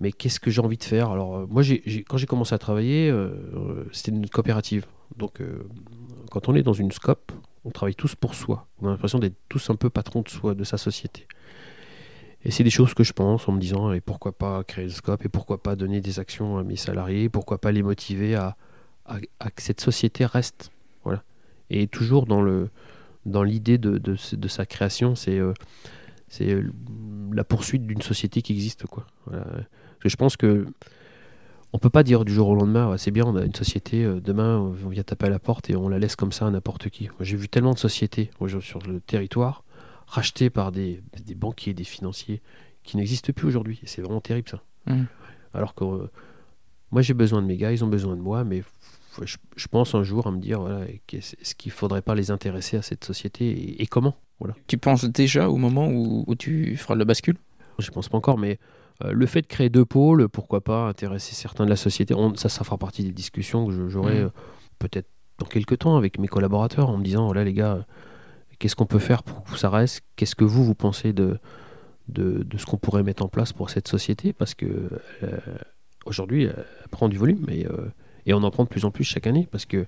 Speaker 2: mais qu'est-ce que j'ai envie de faire? Alors, euh, moi, quand j'ai commencé à travailler, euh, euh, c'était une coopérative. Donc, quand on est dans une scope, on travaille tous pour soi. On a l'impression d'être tous un peu patrons de soi, de sa société. Et c'est des choses que je pense en me disant, et pourquoi pas créer le scope, et pourquoi pas donner des actions à mes salariés, pourquoi pas les motiver à, que cette société reste. Voilà. Et toujours dans dans l'idée de, de, sa création, c'est c'est la poursuite d'une société qui existe. Quoi. Voilà je pense que on peut pas dire du jour au lendemain, c'est bien, on a une société, euh, demain on vient taper à la porte et on la laisse comme ça à n'importe qui. J'ai vu tellement de sociétés sur le territoire rachetées par des, des banquiers, des financiers qui n'existent plus aujourd'hui. C'est vraiment terrible ça.
Speaker 1: Mmh.
Speaker 2: Alors que euh, moi j'ai besoin de mes gars, ils ont besoin de moi, mais je, pense un jour à me dire, voilà, est-ce qu'il faudrait pas les intéresser à cette société et, comment? Voilà.
Speaker 1: Tu penses déjà au moment où, où tu feras le bascule?
Speaker 2: Je pense pas encore, mais euh, le fait de créer deux pôles, pourquoi pas intéresser certains de la société, ça, ça fera partie des discussions que j'aurai mm. euh, peut-être dans quelques temps avec mes collaborateurs en me disant, voilà les gars, qu'est-ce qu'on peut faire pour que ça reste? Qu'est-ce que vous, vous pensez de, de, ce qu'on pourrait mettre en place pour cette société? Parce que euh, Aujourd'hui, elle prend du volume mais, euh, et on en prend de plus en plus chaque année parce que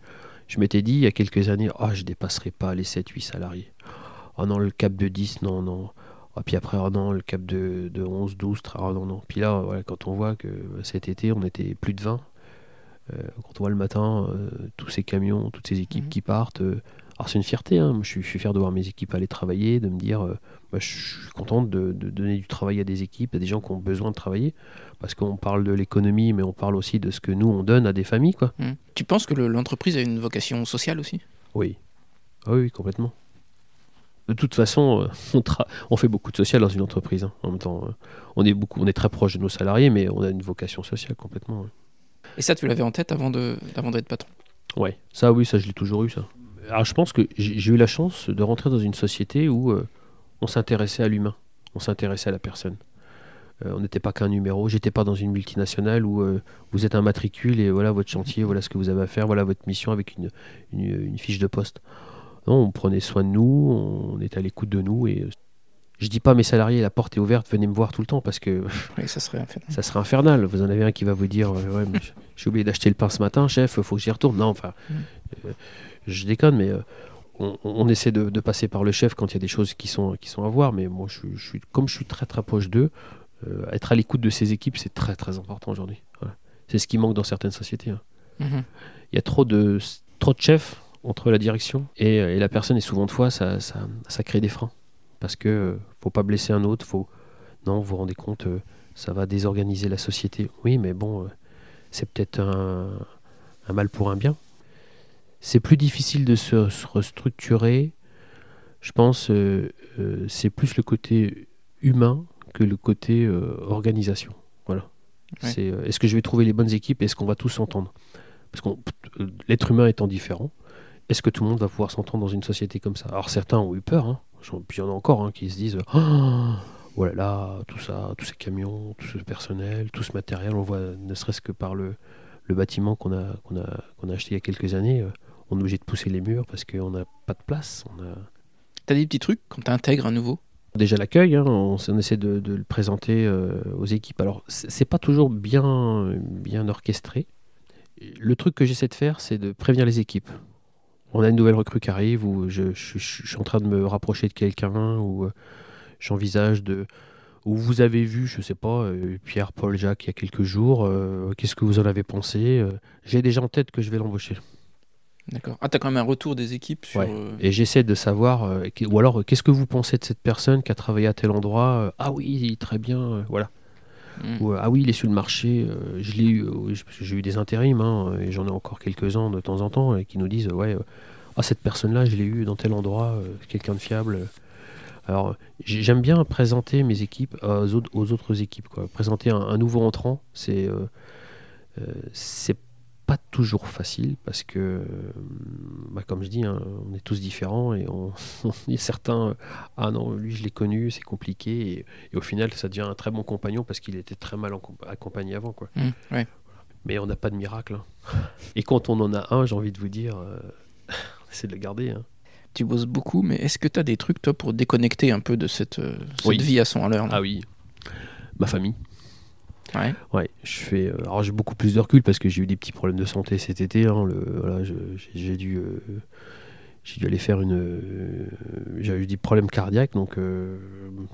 Speaker 2: je m'étais dit il y a quelques années, ah, je dépasserai pas les 7-8 salariés. Oh non, le cap de 10, non, non. Ah, puis après, oh non, le cap de, de 11, 12, oh non, non. Puis là, voilà, quand on voit que cet été, on était plus de 20, euh, quand on voit le matin euh, tous ces camions, toutes ces équipes
Speaker 1: Mhm.
Speaker 2: qui partent, euh, alors c'est une fierté, hein. Moi, je, suis, je suis fier de voir mes équipes aller travailler, de me dire, bah, je suis contente de, de donner du travail à des équipes, à des gens qui ont besoin de travailler, parce qu'on parle de l'économie, mais on parle aussi de ce que nous, on donne à des familles, quoi.
Speaker 1: Hmm. Tu penses que le- l'entreprise a une vocation sociale aussi?
Speaker 2: Oui. Ah oui, oui, complètement. De toute façon, euh, on, fait beaucoup de social dans une entreprise. hein. En même temps, euh, on est beaucoup, on est très proche de nos salariés, mais on a une vocation sociale complètement. ouais.
Speaker 1: Et ça, tu l'avais en tête avant d'être patron?
Speaker 2: Ouais, ça oui, ça je l'ai toujours eu ça. Alors je pense que j'ai j'ai eu la chance de rentrer dans une société où euh, on s'intéressait à l'humain, on s'intéressait à la personne. Euh, on n'était pas qu'un numéro, j'étais pas dans une multinationale où euh, vous êtes un matricule et voilà votre chantier, voilà ce que vous avez à faire, voilà votre mission avec une, une, une fiche de poste. Non, on prenait soin de nous, on était à l'écoute de nous et euh, je dis pas à mes salariés la porte est ouverte, venez me voir tout le temps parce que [laughs]
Speaker 1: Oui, ça serait fait.
Speaker 2: ça serait infernal. Vous en avez un qui va vous dire euh, ouais, j'ai oublié d'acheter le pain ce matin, chef, faut que j'y retourne. Non, enfin,
Speaker 1: Mm.
Speaker 2: euh, je déconne, mais euh, on, on essaie de, de passer par le chef quand il y a des choses qui sont, qui sont à voir. Mais moi, je, suis- je suis, comme je suis très très proche d'eux, euh, être à l'écoute de ces équipes, c'est très très important aujourd'hui. Voilà. C'est ce qui manque dans certaines sociétés. hein.
Speaker 1: Mhm.
Speaker 2: Il y a trop de, trop de chefs entre la direction et, et la personne, et souvent de fois, ça, ça, ça crée des freins. Parce que euh, faut pas blesser un autre, faut. Non, vous vous rendez compte, euh, ça va désorganiser la société. Oui, mais bon, euh, c'est peut-être un, un mal pour un bien. C'est plus difficile de se, se restructurer. Je pense euh, euh, c'est plus le côté humain que le côté euh, organisation. Voilà.
Speaker 1: Ouais.
Speaker 2: C'est euh, est-ce que je vais trouver les bonnes équipes? Est-ce qu'on va tous s'entendre? Parce que l'être humain étant différent, est-ce que tout le monde va pouvoir s'entendre dans une société comme ça? Alors certains ont eu peur, hein. Puis il y en a encore hein, qui se disent oh, oh là là, tout ça, tous ces camions, tout ce personnel, tout ce matériel, on voit ne serait-ce que par le, le bâtiment qu'on a, qu'on a, qu'on a acheté il y a quelques années, euh, on est obligé de pousser les murs parce qu'on n'a pas de place. On a...
Speaker 1: T'as des petits trucs quand t'intègres un nouveau?
Speaker 2: Déjà l'accueil, hein, on, essaie de, de le présenter euh, aux équipes. Alors c'est pas toujours bien, bien orchestré. Le truc que j'essaie de faire, c'est de prévenir les équipes. On a une nouvelle recrue qui arrive, ou je, je- je- je suis en train de me rapprocher de quelqu'un, ou euh, j'envisage de... Ou vous avez vu, je sais pas, euh, Pierre, Paul, Jacques, il y a quelques jours, euh, qu'est-ce que vous en avez pensé J'ai déjà en tête que je vais l'embaucher.
Speaker 1: D'accord. Ah, t'as quand même un retour des équipes sur.
Speaker 2: Ouais.
Speaker 1: euh,
Speaker 2: Et j'essaie de savoir, euh, ou alors, euh, qu'est-ce que vous pensez de cette personne qui a travaillé à tel endroit Ah oui, très bien, voilà. Euh, ah oui, il est sur le marché. euh, je l'ai eu, euh, j'ai eu des intérims, hein, et j'en ai encore quelques-uns de temps en temps, qui nous disent, ouais, ah cette personne-là, je l'ai eu dans tel endroit, quelqu'un de fiable. Alors, j'ai- j'aime bien présenter mes équipes aux autres, équipes. Quoi. Présenter un, nouveau entrant, c'est c'est pas toujours facile parce que, euh, bah, comme je dis, hein, on est tous différents et on, [laughs] certains, euh, ah non, lui je l'ai connu, c'est compliqué et, et au final ça devient un très bon compagnon parce qu'il était très mal accompagné avant. Quoi.
Speaker 1: Ouais.
Speaker 2: Mais on n'a pas de miracle. hein. Et quand on en a un, j'ai envie de vous dire, euh, [laughs] essaie de le garder. hein.
Speaker 1: Tu bosses beaucoup, mais est-ce que t'as des trucs, toi, pour déconnecter un peu de cette, euh, cette
Speaker 2: Oui.
Speaker 1: vie à son à l'heure
Speaker 2: Ah oui, ma famille.
Speaker 1: Ouais.
Speaker 2: Ouais, je fais. euh, alors j'ai beaucoup plus de recul parce que j'ai eu des petits problèmes de santé cet été. hein, le, voilà, je- j'ai dû, euh, j'ai dû aller faire une. euh, j'ai eu des problèmes cardiaques, donc euh,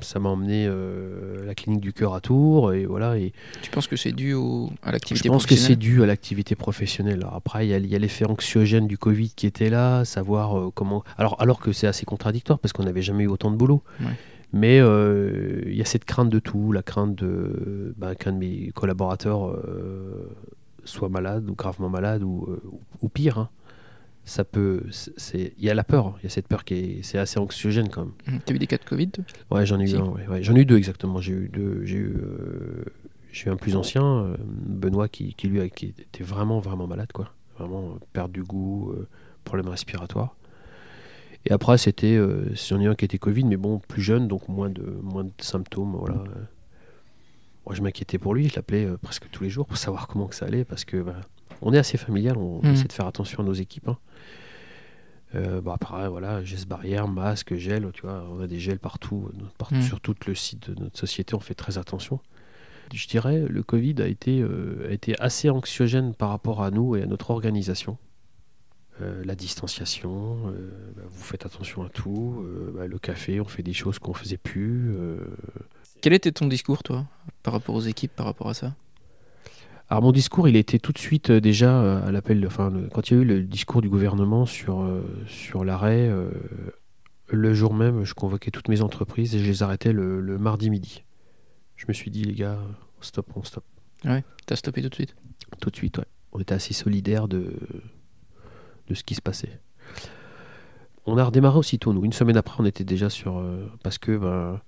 Speaker 2: ça m'a emmené euh, à la clinique du cœur à Tours et voilà. Et
Speaker 1: Tu penses que c'est dû au- à
Speaker 2: je
Speaker 1: l'activité
Speaker 2: pense que c'est
Speaker 1: professionnelle?
Speaker 2: dû à l'activité professionnelle. Alors après, il y a, a l'effet anxiogène du Covid qui était là, savoir comment. Alors, alors que c'est assez contradictoire parce qu'on n'avait jamais eu autant de boulot.
Speaker 1: Ouais.
Speaker 2: Mais euh, il y a cette crainte de tout, la crainte de bah, qu'un de mes collaborateurs euh, soit malade ou gravement malade ou, euh, ou- ou pire. hein. Ça peut, il y a la peur, il y a cette peur qui est, c'est assez anxiogène quand même.
Speaker 1: Hmm. T'as eu des cas de Covid
Speaker 2: Ouais, j'en ai
Speaker 1: Si.
Speaker 2: eu un. ouais, ouais. J'en ai eu deux exactement. J'ai eu deux. J'ai eu, euh, j'ai eu un plus ancien, euh, Benoît, qui, qui lui a- qui était vraiment vraiment malade, quoi. Vraiment euh, perte du goût, problème respiratoire. Et après, c'était, euh, j'en ai un qui était Covid, mais bon, plus jeune, donc moins de moins de symptômes, voilà. Moi, je m'inquiétais pour lui. Je l'appelais euh, presque tous les jours pour savoir comment que ça allait, parce que bah, on est assez familial. On
Speaker 1: Mhm.
Speaker 2: essaie de faire attention à nos équipes. hein. Euh, bah après, voilà, gestes barrières, masques, gel, tu vois, on a des gels partout, euh, partout
Speaker 1: Mm.
Speaker 2: sur tout le site de notre société, on fait très attention. Je dirais, le Covid a été, euh, a été assez anxiogène par rapport à nous et à notre organisation. Euh, la distanciation, euh, bah, vous faites attention à tout. euh, bah, le café, on fait des choses qu'on faisait plus.
Speaker 1: Quel était ton discours, toi, par rapport aux équipes, par rapport à ça?
Speaker 2: Alors mon discours, il était tout de suite déjà à l'appel, enfin le- quand il y a eu le discours du gouvernement sur, sur l'arrêt, le jour même, je convoquais toutes mes entreprises et je les arrêtais le, le mardi midi. Je me suis dit, les gars, stop, on stop.
Speaker 1: T'as stoppé tout de suite?
Speaker 2: Tout de suite, ouais. On était assez solidaires de, de ce qui se passait. On a redémarré aussitôt, nous. Une semaine après, on était déjà sur. euh, parce que, ben,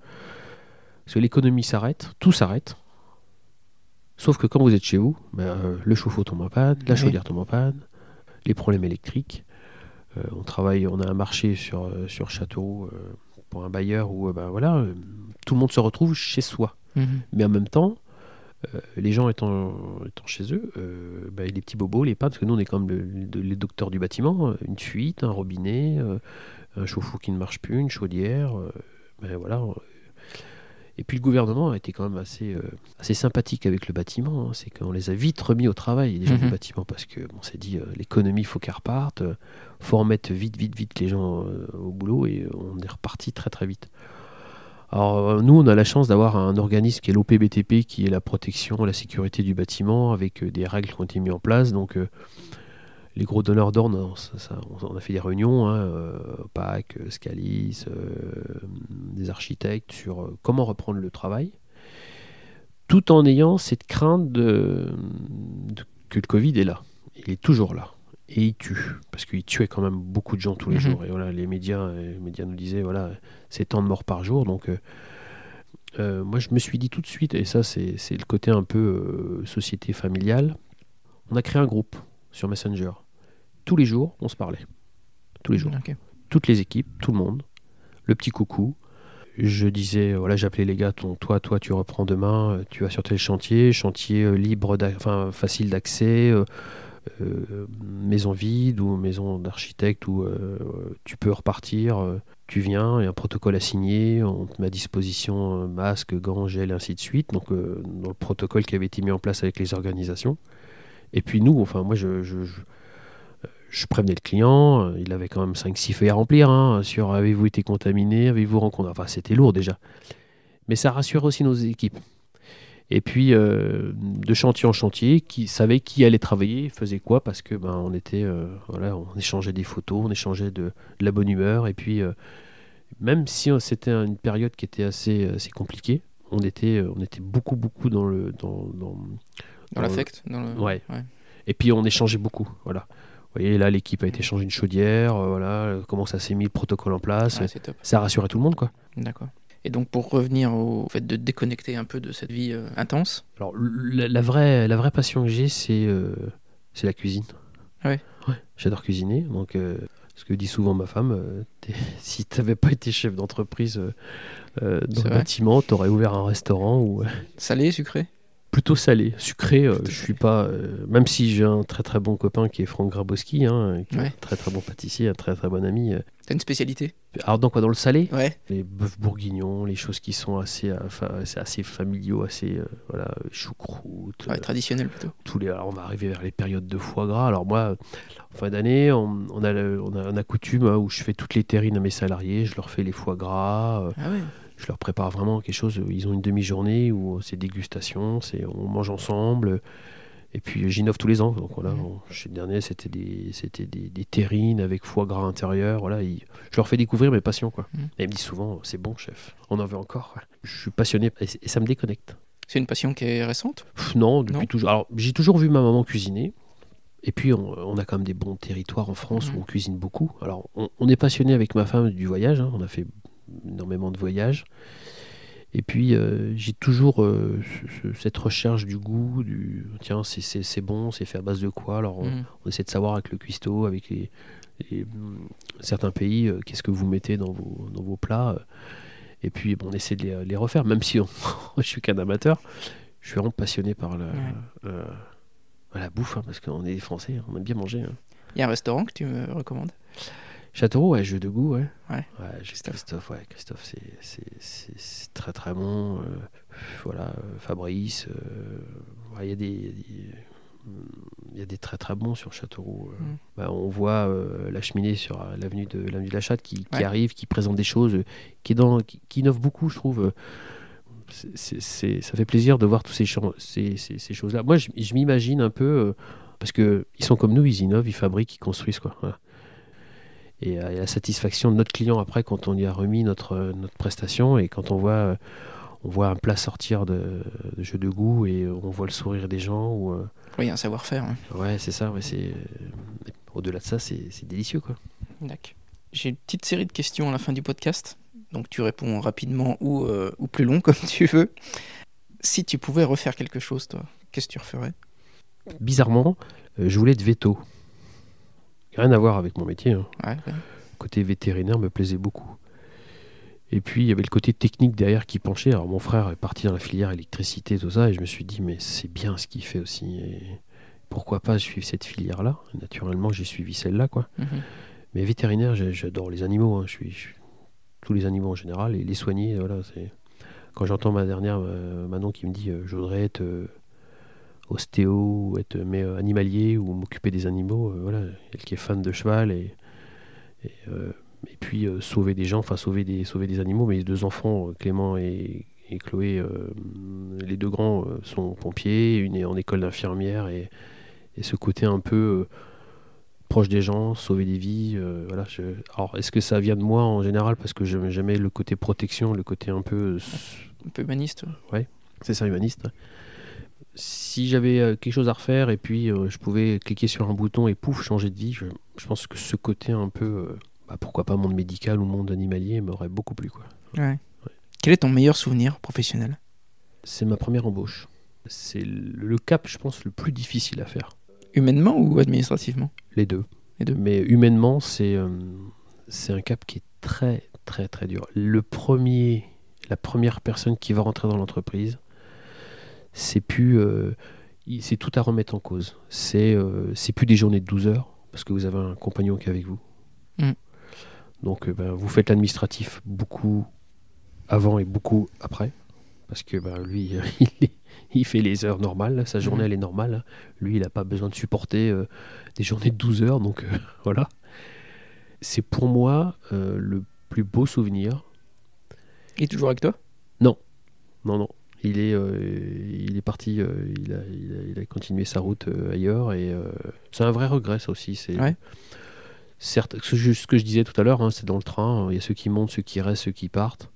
Speaker 2: que l'économie s'arrête, tout s'arrête. Sauf que quand vous êtes chez vous, ben, euh, le chauffe-eau tombe en panne, la chaudière tombe en panne, les problèmes électriques. Euh, on travaille, on a un marché sur, sur Châteauroux pour un bailleur où ben, voilà, tout le monde se retrouve chez soi.
Speaker 1: Mhm.
Speaker 2: Mais en même temps, euh, les gens étant, étant chez eux, euh, bah, les petits bobos, les pannes, parce que nous on est le- le- les docteurs du bâtiment, euh, une fuite, un robinet, euh, un chauffe-eau qui ne marche plus, une chaudière, ben voilà. Et puis le gouvernement a été quand même assez, assez sympathique avec le bâtiment, hein. c'est qu'on les a vite remis au travail, les gens du bâtiment, parce que bon, on s'est dit, l'économie, il faut qu'elle reparte, faut remettre vite, vite, vite les gens au boulot, et on est reparti très très vite. Alors euh, nous, on a la chance d'avoir un organisme qui est l'OPBTP, qui est la protection, la sécurité du bâtiment, avec euh, des règles qui ont été mises en place. Donc euh, les gros donneurs d'ordre, on, a fait des réunions, hein, PAC, Scalis, des architectes, sur comment reprendre le travail, tout en ayant cette crainte de- que le Covid est là. Il est toujours là. Et il tue, parce qu'il tuait quand même beaucoup de gens tous les
Speaker 1: Mhm.
Speaker 2: jours. Et voilà, les médias, euh, les médias nous disaient, voilà, c'est tant de morts par jour. Donc, euh, euh, moi, je me suis dit tout de suite, et ça, c'est c'est le côté un peu euh, société familiale. On a créé un groupe sur Messenger. Tous les jours, on se parlait. Tous les jours. Toutes les équipes, tout le monde. Le petit coucou. Je disais, voilà, j'appelais les gars, ton, toi, toi, tu reprends demain, tu vas sur tel chantier, chantier libre, enfin facile d'accès, euh, maison vide ou maison d'architecte où euh, tu peux repartir, euh, tu viens, il y a un protocole à signer, on te met à disposition masque, gants, gel, ainsi de suite, donc dans le protocole qui avait été mis en place avec les organisations. Et puis nous, enfin moi je, prévenais le client, il avait quand même 5-6 feuilles à remplir hein, sur avez-vous été contaminé, avez-vous rencontré, enfin c'était lourd déjà. Mais ça rassure aussi nos équipes. Et puis euh, de chantier en chantier, qui savait qui allait travailler, faisait quoi, parce que ben on était, euh, voilà, on échangeait des photos, on échangeait de, de la bonne humeur, et puis euh, même si c'était une période qui était assez, assez compliquée, on était, on était beaucoup beaucoup dans le, dans, dans,
Speaker 1: Dans l'affect le...
Speaker 2: Ouais. et puis on échangeait beaucoup, voilà. Vous voyez là, l'équipe a été changée une chaudière, voilà, comment ça s'est mis le protocole en place,
Speaker 1: Ouais,
Speaker 2: ça rassurait tout le monde quoi.
Speaker 1: D'accord. Et donc, pour revenir au fait de déconnecter un peu de cette vie euh, intense,
Speaker 2: Alors, la, la vraie, la vraie passion que j'ai, c'est euh, la cuisine.
Speaker 1: Ah ouais
Speaker 2: J'adore cuisiner. Donc, euh, ce que dit souvent ma femme, [laughs] si tu n'avais pas été chef d'entreprise dans le bâtiment, tu aurais ouvert un restaurant ou
Speaker 1: salé, sucré?
Speaker 2: Plutôt salé. Sucré, euh, je suis pas. euh, même si j'ai un très très bon copain qui est Franck Grabowski, hein, qui est
Speaker 1: Ouais.
Speaker 2: un très très bon pâtissier, un très très bon ami. euh.
Speaker 1: T'as une spécialité?
Speaker 2: Alors, dans quoi? Dans le salé?
Speaker 1: Ouais.
Speaker 2: les bœufs bourguignons, les choses qui sont assez, enfin, assez familiaux, assez, euh, voilà, choucroute,
Speaker 1: Ouais, traditionnel plutôt.
Speaker 2: tous les, alors on va arriver vers les périodes de foie gras. Alors moi, en fin d'année, on, on a, on a, on a coutume hein, où je fais toutes les terrines à mes salariés, je leur fais les foie gras,
Speaker 1: Ah ouais
Speaker 2: je leur prépare vraiment quelque chose. Ils ont une demi-journée où c'est dégustation, c'est on mange ensemble. Et puis j'innove tous les ans. Donc voilà,
Speaker 1: Mhm.
Speaker 2: on- chez le dernier, c'était des, c'était des, des terrines avec foie gras intérieur. Voilà, je leur fais découvrir mes passions. Quoi.
Speaker 1: Mhm.
Speaker 2: Et ils me disent souvent, c'est bon, chef, on en veut encore. Je suis passionné et, et ça me déconnecte.
Speaker 1: C'est une passion qui est récente?
Speaker 2: Pff, Non, depuis
Speaker 1: Non
Speaker 2: toujours. Alors, j'ai toujours vu ma maman cuisiner. Et puis, on, on a quand même des bons territoires en France
Speaker 1: Mhm.
Speaker 2: où on cuisine beaucoup. Alors, on, on est passionné avec ma femme du voyage. hein. On a fait énormément de voyages. Et puis, euh, j'ai toujours euh, ce- ce- cette recherche du goût, du tiens, c'est- bon, c'est fait à base de quoi? Alors, on,
Speaker 1: Mhm.
Speaker 2: on essaie de savoir avec le cuistot, avec les, les, hum, certains pays, euh, qu'est-ce que vous mettez dans vos, dans vos plats. Et puis, bon, on essaie de les, les refaire, même si on- [laughs] je suis qu'un amateur. Je suis vraiment passionné par la,
Speaker 1: Ouais.
Speaker 2: la, la bouffe, hein, parce qu'on est Français, on aime bien manger. hein.
Speaker 1: Il y a un restaurant que tu me recommandes?
Speaker 2: Châteauroux, ouais, jeu de goût, ouais.
Speaker 1: Ouais.
Speaker 2: Christophe. Christophe, ouais, Christophe, c'est- c'est- c'est c'est très très bon. euh, voilà, euh, Fabrice, euh, ouais, il y a des. il y a des- très très bons sur Châteauroux.
Speaker 1: Mm.
Speaker 2: Bah, on voit la cheminée sur l'avenue de l'avenue de la Chatte qui, qui
Speaker 1: Ouais.
Speaker 2: arrive, qui présente des choses, qui, est dans, qui, qui innove beaucoup, je trouve. Ça fait plaisir de voir toutes ces, ces, ces- ces choses-là. Moi, je, je m'imagine un peu, euh, parce que ils sont comme nous, ils innovent, ils fabriquent, ils construisent. Quoi. Voilà. Et euh, a la satisfaction de notre client après quand on lui a remis notre, euh, notre prestation et quand on voit, euh, on voit un plat sortir de, de jeu de goût et euh, on voit le sourire des gens. Ou,
Speaker 1: Oui, un savoir-faire. hein.
Speaker 2: ouais, c'est ça. Ouais, c'est, au-delà de ça, c'est, c'est délicieux. Quoi.
Speaker 1: D'accord. J'ai une petite série de questions à la fin du podcast. Donc tu réponds rapidement ou, ou plus long [laughs] comme tu veux. Si tu pouvais refaire quelque chose, toi, qu'est-ce que tu referais?
Speaker 2: Bizarrement, je voulais être veto. Rien à voir avec mon métier. hein.
Speaker 1: Ouais, ouais.
Speaker 2: côté vétérinaire me plaisait beaucoup. Et puis il y avait le côté technique derrière qui penchait. Alors mon frère est parti dans la filière électricité, tout ça, et je me suis dit, mais c'est bien ce qu'il fait aussi. Et pourquoi pas suivre cette filière-là? Naturellement, j'ai suivi celle-là, quoi.
Speaker 1: Mhm.
Speaker 2: Mais vétérinaire, j'adore les animaux. hein. Je, suis, je suis- tous les animaux en général et les soigner. Voilà, c'est quand j'entends ma dernière euh, Manon qui me dit, je voudrais être ostéo ou être mais, euh, animalier ou m'occuper des animaux. euh, voilà, elle qui est fan de cheval et et, euh, et puis euh, sauver des gens, enfin sauver des, sauver des animaux. Mes deux enfants, euh, Clément et, et Chloé, euh, les deux grands euh, sont pompiers, une est en école d'infirmière et, et ce côté un peu euh, proche des gens, sauver des vies. euh, voilà, je- Alors est-ce que ça vient de moi en général? Parce que j'aime jamais le côté protection, le côté un peu, euh,
Speaker 1: Un peu humaniste. ouais.
Speaker 2: c'est ça humaniste. Si j'avais euh, quelque chose à refaire et puis euh, je pouvais cliquer sur un bouton et pouf changer de vie, je, je pense que ce côté un peu euh, bah, pourquoi pas monde médical ou monde animalier m'aurait beaucoup plu. Quoi.
Speaker 1: Ouais. Quel est ton meilleur souvenir professionnel?
Speaker 2: C'est ma première embauche. C'est le, le cap, je pense, le plus difficile à faire.
Speaker 1: Humainement ou administrativement?
Speaker 2: Les deux.
Speaker 1: Les deux.
Speaker 2: Mais humainement, c'est euh, c'est un cap qui est très, très, très dur. Le premier, la première personne qui va rentrer dans l'entreprise, c'est plus. euh, c'est tout à remettre en cause. C'est euh, c'est plus des journées de 12 heures, parce que vous avez un compagnon qui est avec vous.
Speaker 1: Mm.
Speaker 2: Donc, euh, ben, vous faites l'administratif beaucoup avant et beaucoup après. Parce que ben, lui, [laughs] il, fait les heures normales, sa journée
Speaker 1: Mhm.
Speaker 2: elle est normale. Lui, il n'a pas besoin de supporter euh, des journées de 12 heures, donc euh, [laughs] voilà. C'est pour moi euh, le plus beau souvenir.
Speaker 1: Il est toujours avec toi?
Speaker 2: Non, non. Il est, euh, il est parti, euh, il, a, il, a, il a continué sa route euh, ailleurs et euh, c'est un vrai regret ça aussi. C'est
Speaker 1: Ouais.
Speaker 2: certes ce, que je- ce que je disais tout à l'heure, hein, c'est dans le train. Il y a ceux qui montent, ceux qui restent, ceux qui partent.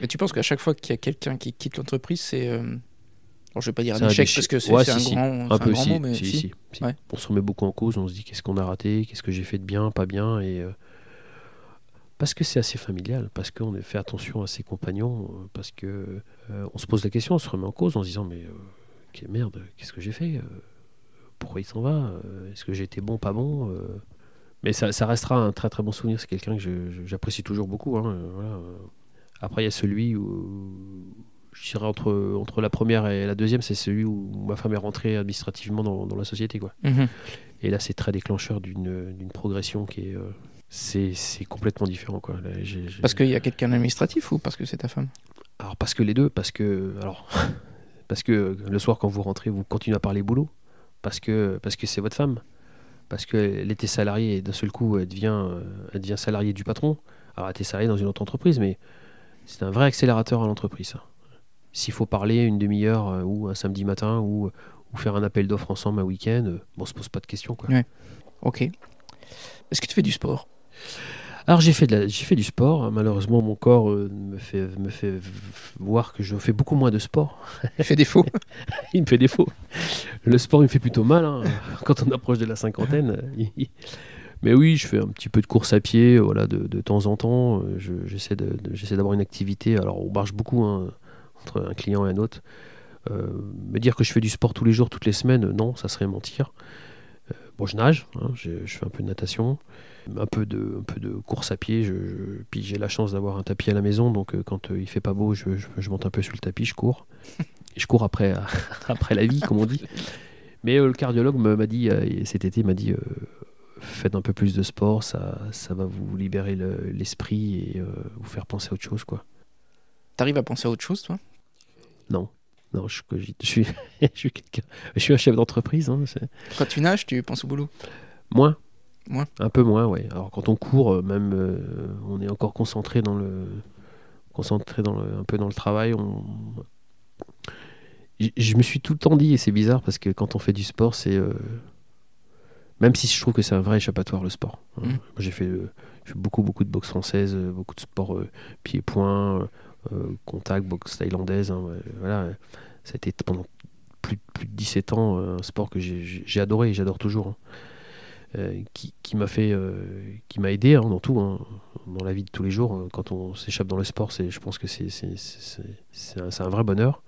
Speaker 1: Mais tu penses qu'à chaque fois qu'il y a quelqu'un qui quitte l'entreprise, c'est. euh, Alors, je vais pas dire un
Speaker 2: un
Speaker 1: échec parce que c'est
Speaker 2: Ouais,
Speaker 1: c'est
Speaker 2: si,
Speaker 1: un,
Speaker 2: si.
Speaker 1: grand,
Speaker 2: Un
Speaker 1: un
Speaker 2: peu
Speaker 1: grand
Speaker 2: si,
Speaker 1: mot, mais
Speaker 2: si,
Speaker 1: si.
Speaker 2: si, si.
Speaker 1: Ouais.
Speaker 2: On se remet beaucoup en cause. On se dit qu'est-ce qu'on a raté, qu'est-ce que j'ai fait de bien, pas bien et euh, parce que c'est assez familial, parce qu'on fait attention à ses compagnons, euh, parce que euh, on se pose la question, on se remet en cause en se disant mais euh, merde, qu'est-ce que j'ai fait Pourquoi il s'en va Est-ce que j'ai été bon, pas bon Mais ça, ça restera un très très bon souvenir. C'est quelqu'un que j'apprécie toujours beaucoup. hein, voilà. Après, il y a celui où je dirais entre, entre la première et la deuxième, c'est celui où ma femme est rentrée administrativement dans, dans la société. Quoi.
Speaker 1: Mhm.
Speaker 2: Et là, c'est très déclencheur d'une d'une progression qui est. euh, c'est complètement différent. Quoi. Là,
Speaker 1: Parce qu'il y a quelqu'un d'administratif ou parce que c'est ta femme?
Speaker 2: Alors, parce que les deux, parce que. Alors, [laughs] parce que le soir, quand vous rentrez, vous continuez à parler boulot. Parce que parce que c'est votre femme. Parce qu'elle était salariée et d'un seul coup, elle devient, euh, elle devient salariée du patron. Alors, elle était salariée dans une autre entreprise, mais c'est un vrai accélérateur à l'entreprise. S'il faut parler une demi-heure euh, ou un samedi matin ou, ou faire un appel d'offres ensemble un week-end, euh, bon, on se pose pas de questions. Quoi.
Speaker 1: Ouais. Ok. Est-ce que tu fais du sport?
Speaker 2: Alors j'ai fait, de la- j'ai fait du sport. Malheureusement, mon corps euh, me, fait, me fait voir que je fais beaucoup moins de sport.
Speaker 1: Tu fais défaut [laughs]
Speaker 2: il me fait défaut. Le sport, il me fait plutôt mal hein, quand on approche de la cinquantaine. Mais oui, je fais un petit peu de course à pied, voilà, de, de temps en temps. Je- J'essaie de- de- j'essaie d'avoir une activité. Alors, on marche beaucoup hein, entre un client et un autre. Euh, me dire que je fais du sport tous les jours, toutes les semaines, non, ça serait mentir. Bon, je nage, hein, je, je fais un peu de natation, un peu de, un peu de course à pied. Je, je- puis j'ai la chance d'avoir un tapis à la maison, donc euh, quand euh, il fait pas beau, je, je- je monte un peu sur le tapis, je cours. [laughs] Et je cours après, [laughs] après la vie, comme on dit. Mais euh, le cardiologue m'a dit, euh, cet été, m'a dit, euh, faites un peu plus de sport, ça, ça va vous libérer le- l'esprit et euh, vous faire penser à autre chose, quoi.
Speaker 1: T'arrives à penser à autre chose, toi?
Speaker 2: Non, non, je, suis, [laughs] je suis quelqu'un, je suis un chef d'entreprise. hein,
Speaker 1: Quand tu nages, tu penses au boulot?
Speaker 2: Moins.
Speaker 1: Moins.
Speaker 2: Un peu moins, oui. Alors quand on court, euh, même, euh, on est encore concentré dans le, concentré dans le, un peu dans le travail. On... Je me suis tout le temps dit, et c'est bizarre parce que quand on fait du sport, c'est euh, même si je trouve que c'est un vrai échappatoire le sport. hein.
Speaker 1: Mm.
Speaker 2: Moi, J'ai fait, euh, beaucoup, beaucoup de boxe française, beaucoup de sport pied-point, euh, contact, boxe thaïlandaise. hein, voilà, ça a été pendant plus, plus de 17 ans euh, un sport que j'ai- adoré et j'adore toujours. hein. Euh, qui, qui m'a fait, euh, qui m'a aidé hein, dans tout, hein, dans la vie de tous les jours. hein. Quand on s'échappe dans le sport, c'est, je pense que c'est, un, un vrai bonheur.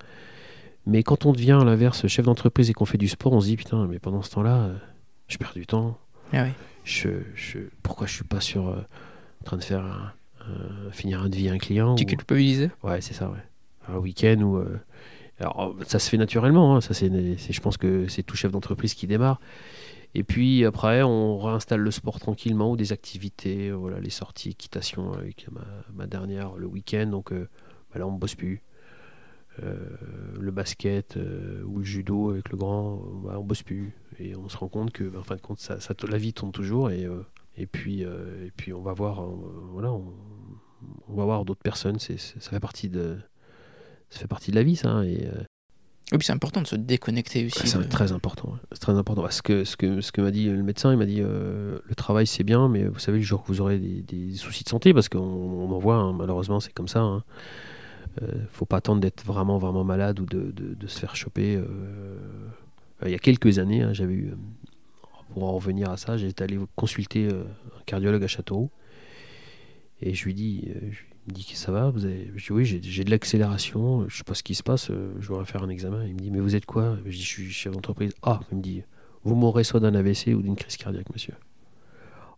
Speaker 2: Mais quand on devient à l'inverse chef d'entreprise et qu'on fait du sport, on se dit putain, mais pendant ce temps-là, euh, je perds du temps.
Speaker 1: Ah oui.
Speaker 2: Je, je, pourquoi je suis pas sur euh, en train de faire finir un devis à un client
Speaker 1: Tu
Speaker 2: ou-
Speaker 1: culpabilisais
Speaker 2: Ouais, c'est ça, ouais. Un week-end où. euh, Alors, ça se fait naturellement, hein, ça, c'est, je pense que c'est tout chef d'entreprise qui démarre. Et puis après, on réinstalle le sport tranquillement ou des activités, euh, voilà, les sorties, équitation avec ma, ma dernière le week-end. Donc euh, bah là, on ne bosse plus. Euh, le basket euh, ou le judo avec le grand, euh, bah, on bosse plus. Et on se rend compte que, bah, en fin de compte, ça, ça- la vie tourne toujours. Et, euh, et, puis, euh, et puis, on va voir, euh, voilà, on, on va voir d'autres personnes. C'est, ça fait partie de, ça fait partie de la vie, ça. hein, Et, euh,
Speaker 1: Oui, puis c'est important de se déconnecter aussi.
Speaker 2: c'est
Speaker 1: de-
Speaker 2: très important. ouais. C'est très important. Parce que ce que, ce que m'a dit le médecin, il m'a dit euh, le travail c'est bien, mais vous savez le jour que vous aurez des, des soucis de santé, parce qu'on on en voit, hein, malheureusement c'est comme ça. Hein. Euh, faut pas attendre d'être vraiment vraiment malade ou de, de- de se faire choper. euh. Il y a quelques années, hein, j'avais eu, pour en revenir à ça, j'étais allé consulter euh, un cardiologue à Châteauroux. Et je lui dis, euh, je- me dit que ça va, vous avez... je dis oui, j'ai, de l'accélération, je sais pas ce qui se passe, euh, je voudrais faire un examen. Il me dit, mais vous êtes quoi? Je dis, je suis chef d'entreprise. Ah, il me dit, vous mourrez soit d'un AVC ou d'une crise cardiaque, monsieur.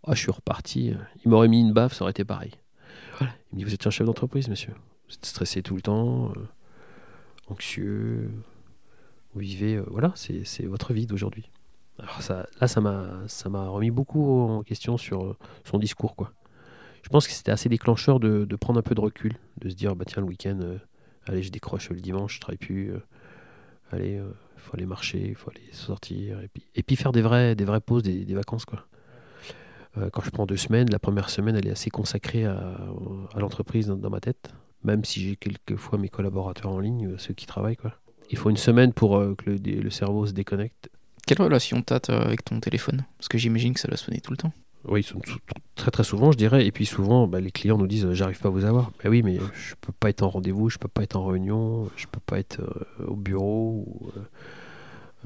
Speaker 2: Ah, je suis reparti. Il m'aurait mis une baffe, ça aurait été pareil. Il me dit, vous êtes un chef d'entreprise, monsieur. Vous êtes stressé tout le temps, euh, anxieux. Vous vivez, euh, voilà, c'est votre vie d'aujourd'hui. Alors là, ça m'a, remis beaucoup en question sur euh, son discours, quoi. Je pense que c'était assez déclencheur de, prendre un peu de recul, de se dire, bah tiens, le week-end, euh, allez, je décroche le dimanche, je travaille plus. euh, allez, faut aller marcher, faut aller sortir, et puis, faire des vraies, pauses, des, vacances, quoi. Quand je prends deux semaines, la première semaine, elle est assez consacrée à, l'entreprise dans, ma tête, même si j'ai quelquefois mes collaborateurs en ligne, ceux qui travaillent, quoi. Il faut une semaine pour que le cerveau se déconnecte.
Speaker 1: Quelle relation t'as avec ton téléphone? Parce que j'imagine que ça doit sonner tout le temps.
Speaker 2: Oui, très très souvent, je dirais. Et puis souvent, bah, les clients nous disent j'arrive pas à vous avoir. Ben oui, mais je peux pas être en rendez-vous, je peux pas être en réunion, je peux pas être euh, au bureau ou euh,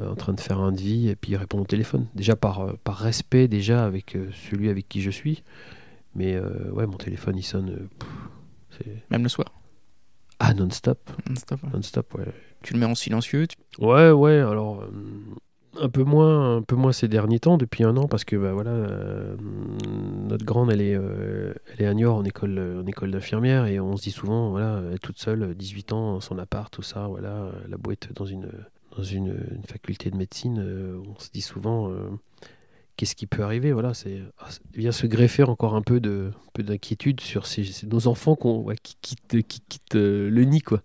Speaker 2: euh, en train de faire un devis et puis répondre au téléphone. Déjà par, euh, par respect déjà avec celui avec qui je suis. Mais ouais, mon téléphone il sonne. pff,
Speaker 1: Même le soir?
Speaker 2: ah non-stop,
Speaker 1: Non-stop, ouais.
Speaker 2: non-stop, ouais.
Speaker 1: Tu le mets en silencieux. tu-
Speaker 2: Ouais, ouais, alors un peu moins, un peu moins ces derniers temps, depuis un an, parce que bah, voilà, euh, notre grande, elle est, euh, elle est à Niort en école, en école d'infirmière, et on se dit souvent, voilà, elle est toute seule, 18 ans, son appart, tout ça, voilà, la boîte dans une, dans une, faculté de médecine, euh, on se dit souvent, qu'est-ce qui peut arriver, voilà, c'est, ah, vient se greffer encore un peu de, peu d'inquiétude sur ces, nos enfants qu'on, ouais, qui quittent, qui quittent le nid, quoi.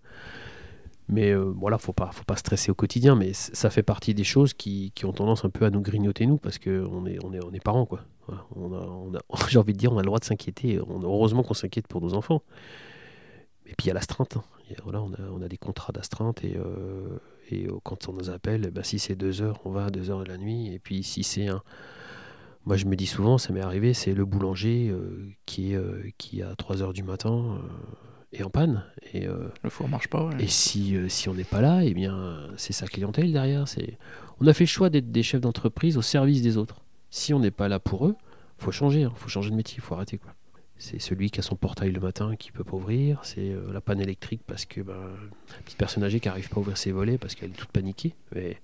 Speaker 2: Mais euh, voilà, faut pas, faut pas stresser au quotidien, mais ça fait partie des choses qui, qui ont tendance un peu à nous grignoter nous, parce que on est, on est, on est parents quoi. On a, on a- [laughs] j'ai envie de dire, on a le droit de s'inquiéter. Heureusement qu'on s'inquiète pour nos enfants. Et puis il y a l'astreinte. hein. Voilà, on a, on a des contrats d'astreinte et, euh, et euh, quand on nous appelle, eh ben, si c'est deux heures, on va à deux heures de la nuit. Et puis si c'est un, moi je me dis souvent, ça m'est arrivé, c'est le boulanger qui est, qui à 3 heures du matin est en panne et euh,
Speaker 1: Le four marche pas. ouais.
Speaker 2: et si, euh, si on n'est pas là, eh bien, c'est sa clientèle derrière. C'est... On a fait le choix d'être des chefs d'entreprise au service des autres. Si on n'est pas là pour eux, faut changer, il faut changer de métier, faut arrêter. Quoi. C'est celui qui a son portail le matin qui peut pas ouvrir, c'est euh, la panne électrique parce que la petite personne âgée qui n'arrive pas à ouvrir ses volets parce qu'elle est toute paniquée. Mais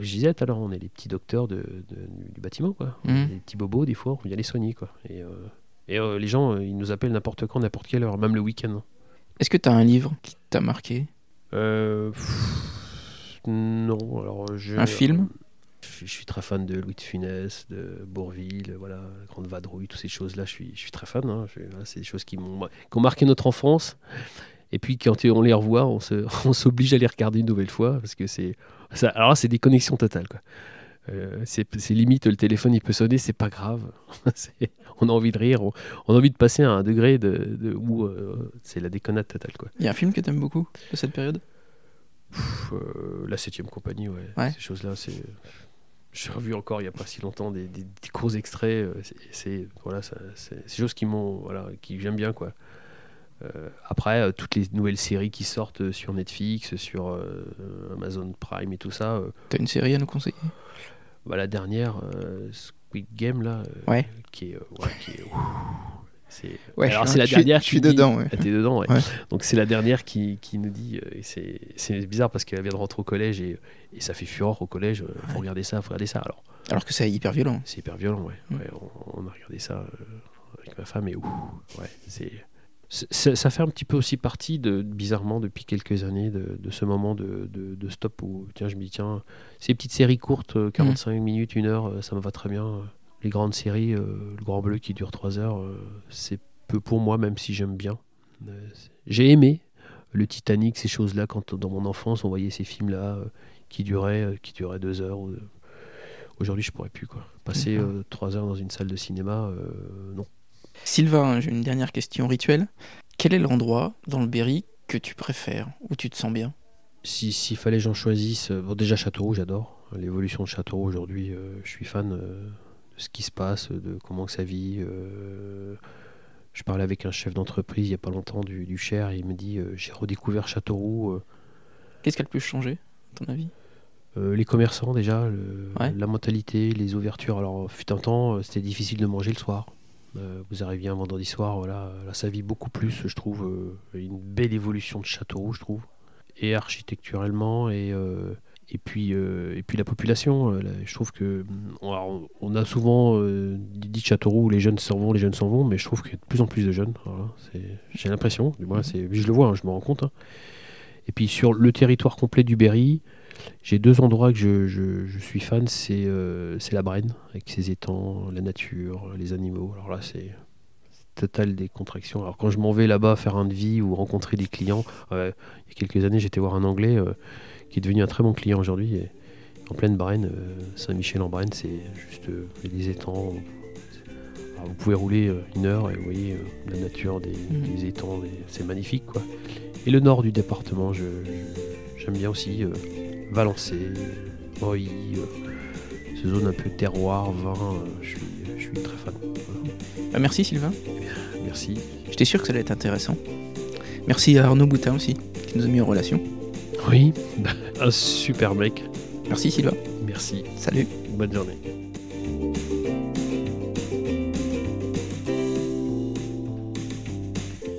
Speaker 2: je disais tout à l'heure, on est les petits docteurs de, de- du bâtiment. Quoi.
Speaker 1: Mhm.
Speaker 2: Les petits bobos, des fois, on vient les soigner. Quoi. Et, euh, et euh, les gens, euh, ils nous appellent n'importe quand, n'importe quelle heure, même le week-end.
Speaker 1: Est-ce que t'as un livre qui t'a marqué?
Speaker 2: Euh, pff, non, alors je...
Speaker 1: Un film?
Speaker 2: Je, je suis très fan de Louis de Funès, de Bourville, voilà, Grande Vadrouille, toutes ces choses-là, je suis, je suis très fan. hein. Voilà, c'est des choses qui m'ont qui ont marqué notre enfance. Et puis quand on les revoit, on se- [laughs] on s'oblige à les regarder une nouvelle fois parce que c'est ça. Alors là, c'est des connexions totales quoi. Euh, c'est limite le téléphone il peut sonner, c'est pas grave. [laughs] On a envie de rire, on, on a envie de passer à un degré de, de- où euh, c'est la déconnade totale quoi.
Speaker 1: Il y a un film que t'aimes beaucoup de cette période?
Speaker 2: Pff, euh, la septième compagnie, ouais.
Speaker 1: Ouais.
Speaker 2: Ces choses-là, c'est. J'ai revu encore il n'y a pas si longtemps des, des- des courts extraits. c'est- voilà, des choses qui m'ont voilà, qui j'aime bien quoi. Euh, après, euh, toutes les nouvelles séries qui sortent sur Netflix, sur euh, Amazon Prime et tout ça,
Speaker 1: T'as une série à nous conseiller?
Speaker 2: Bah, la dernière, euh, Squid Game là, euh,
Speaker 1: Ouais.
Speaker 2: qui est, euh, ouais, qui est, c'est.
Speaker 1: Ouais,
Speaker 2: alors c'est la
Speaker 1: je suis-
Speaker 2: dernière.
Speaker 1: je
Speaker 2: qui
Speaker 1: suis
Speaker 2: dit-
Speaker 1: dedans, ouais.
Speaker 2: Ah, t'es dedans, ouais. Donc c'est la dernière qui, qui nous dit, euh, et c'est c'est bizarre parce qu'elle vient de rentrer au collège et, et ça fait fureur au collège. euh, faut regarder ça, faut regarder ça. Alors
Speaker 1: Alors que c'est hyper violent.
Speaker 2: c'est hyper violent, ouais.
Speaker 1: Mm.
Speaker 2: On, on a regardé ça euh, avec ma femme et ouh, ouais, c'est. Ça, fait un petit peu aussi partie, de, bizarrement, depuis quelques années, de, de ce moment de, de- de stop où, tiens, je me dis, tiens, ces petites séries courtes, euh, 45 minutes, une heure, euh, ça me va très bien. Les grandes séries, euh, le Grand Bleu qui dure 3 heures, euh, c'est peu pour moi, même si j'aime bien. Euh, J'ai aimé le Titanic, ces choses-là, quand dans mon enfance, on voyait ces films-là qui duraient, qui duraient 2 heures. ou- Aujourd'hui, je pourrais plus, quoi. Passer
Speaker 1: D'accord.
Speaker 2: 3 heures dans une salle de cinéma, non.
Speaker 1: Sylvain, j'ai une dernière question rituelle. Quel est l'endroit dans le Berry que tu préfères, où tu te sens bien?
Speaker 2: Si- S'il fallait que j'en choisisse, euh, bon, déjà Châteauroux, j'adore. L'évolution de Châteauroux aujourd'hui, euh, je suis fan euh, de ce qui se passe, de comment que ça vit. euh. je parlais avec un chef d'entreprise il n'y a pas longtemps du, du Cher, et il me dit euh, J'ai redécouvert Châteauroux. euh,
Speaker 1: Qu'est-ce qui a le plus changé, à ton avis?
Speaker 2: Euh, les commerçants, déjà, le-
Speaker 1: Ouais.
Speaker 2: la mentalité, les ouvertures. Alors, fut un temps, c'était difficile de manger le soir. Euh, vous arriviez un vendredi soir, voilà, là, ça vit beaucoup plus, je trouve. euh, une belle évolution de Châteauroux, je trouve. Et architecturellement, et, euh, et, puis, euh, et puis la population. euh, là, je trouve que. On, alors, on a souvent euh, dit Châteauroux, les jeunes s'en vont, les jeunes s'en vont, mais je trouve qu'il y a de plus en plus de jeunes. voilà, J'ai l'impression, du moins, c'est- je le vois, hein, je me rends compte. hein. Et puis sur le territoire complet du Berry, j'ai deux endroits que je, je- je suis fan, c'est euh, c'est la Brenne, avec ses étangs, la nature, les animaux. Alors là, c'est total décontraction. Alors quand je m'en vais là-bas faire un devis ou rencontrer des clients, euh, il y a quelques années, j'étais voir un Anglais euh, qui est devenu un très bon client aujourd'hui. En pleine Brenne, euh, Saint-Michel-en-Brenne, c'est juste des étangs. Alors, vous pouvez rouler une heure et vous voyez la nature, des,
Speaker 1: Mhm.
Speaker 2: des étangs, c'est magnifique. quoi. Et le nord du département, j'aime bien aussi Valençay, Reuilly, euh, ces zones un peu terroir, vin, euh, je, suis, je suis très fan. Voilà.
Speaker 1: Bah, Merci Sylvain,
Speaker 2: Merci.
Speaker 1: j'étais sûr que ça allait être intéressant. Merci à Arnaud Boutin aussi, qui nous a mis en relation.
Speaker 2: Oui, [laughs] un super mec.
Speaker 1: Merci Sylvain,
Speaker 2: Merci.
Speaker 1: salut.
Speaker 2: Bonne journée.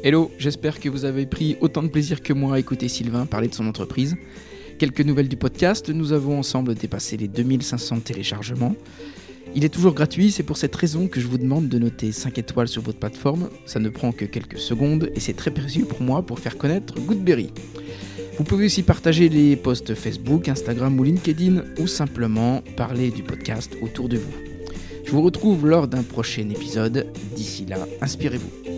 Speaker 1: Hello, j'espère que vous avez pris autant de plaisir que moi à écouter Sylvain parler de son entreprise. Quelques nouvelles du podcast, nous avons ensemble dépassé les 2500 téléchargements. Il est toujours gratuit, c'est pour cette raison que je vous demande de noter 5 étoiles sur votre plateforme. Ça ne prend que quelques secondes et c'est très précieux pour moi pour faire connaître Goodberry. Vous pouvez aussi partager les posts Facebook, Instagram ou LinkedIn ou simplement parler du podcast autour de vous. Je vous retrouve lors d'un prochain épisode. D'ici là, inspirez-vous.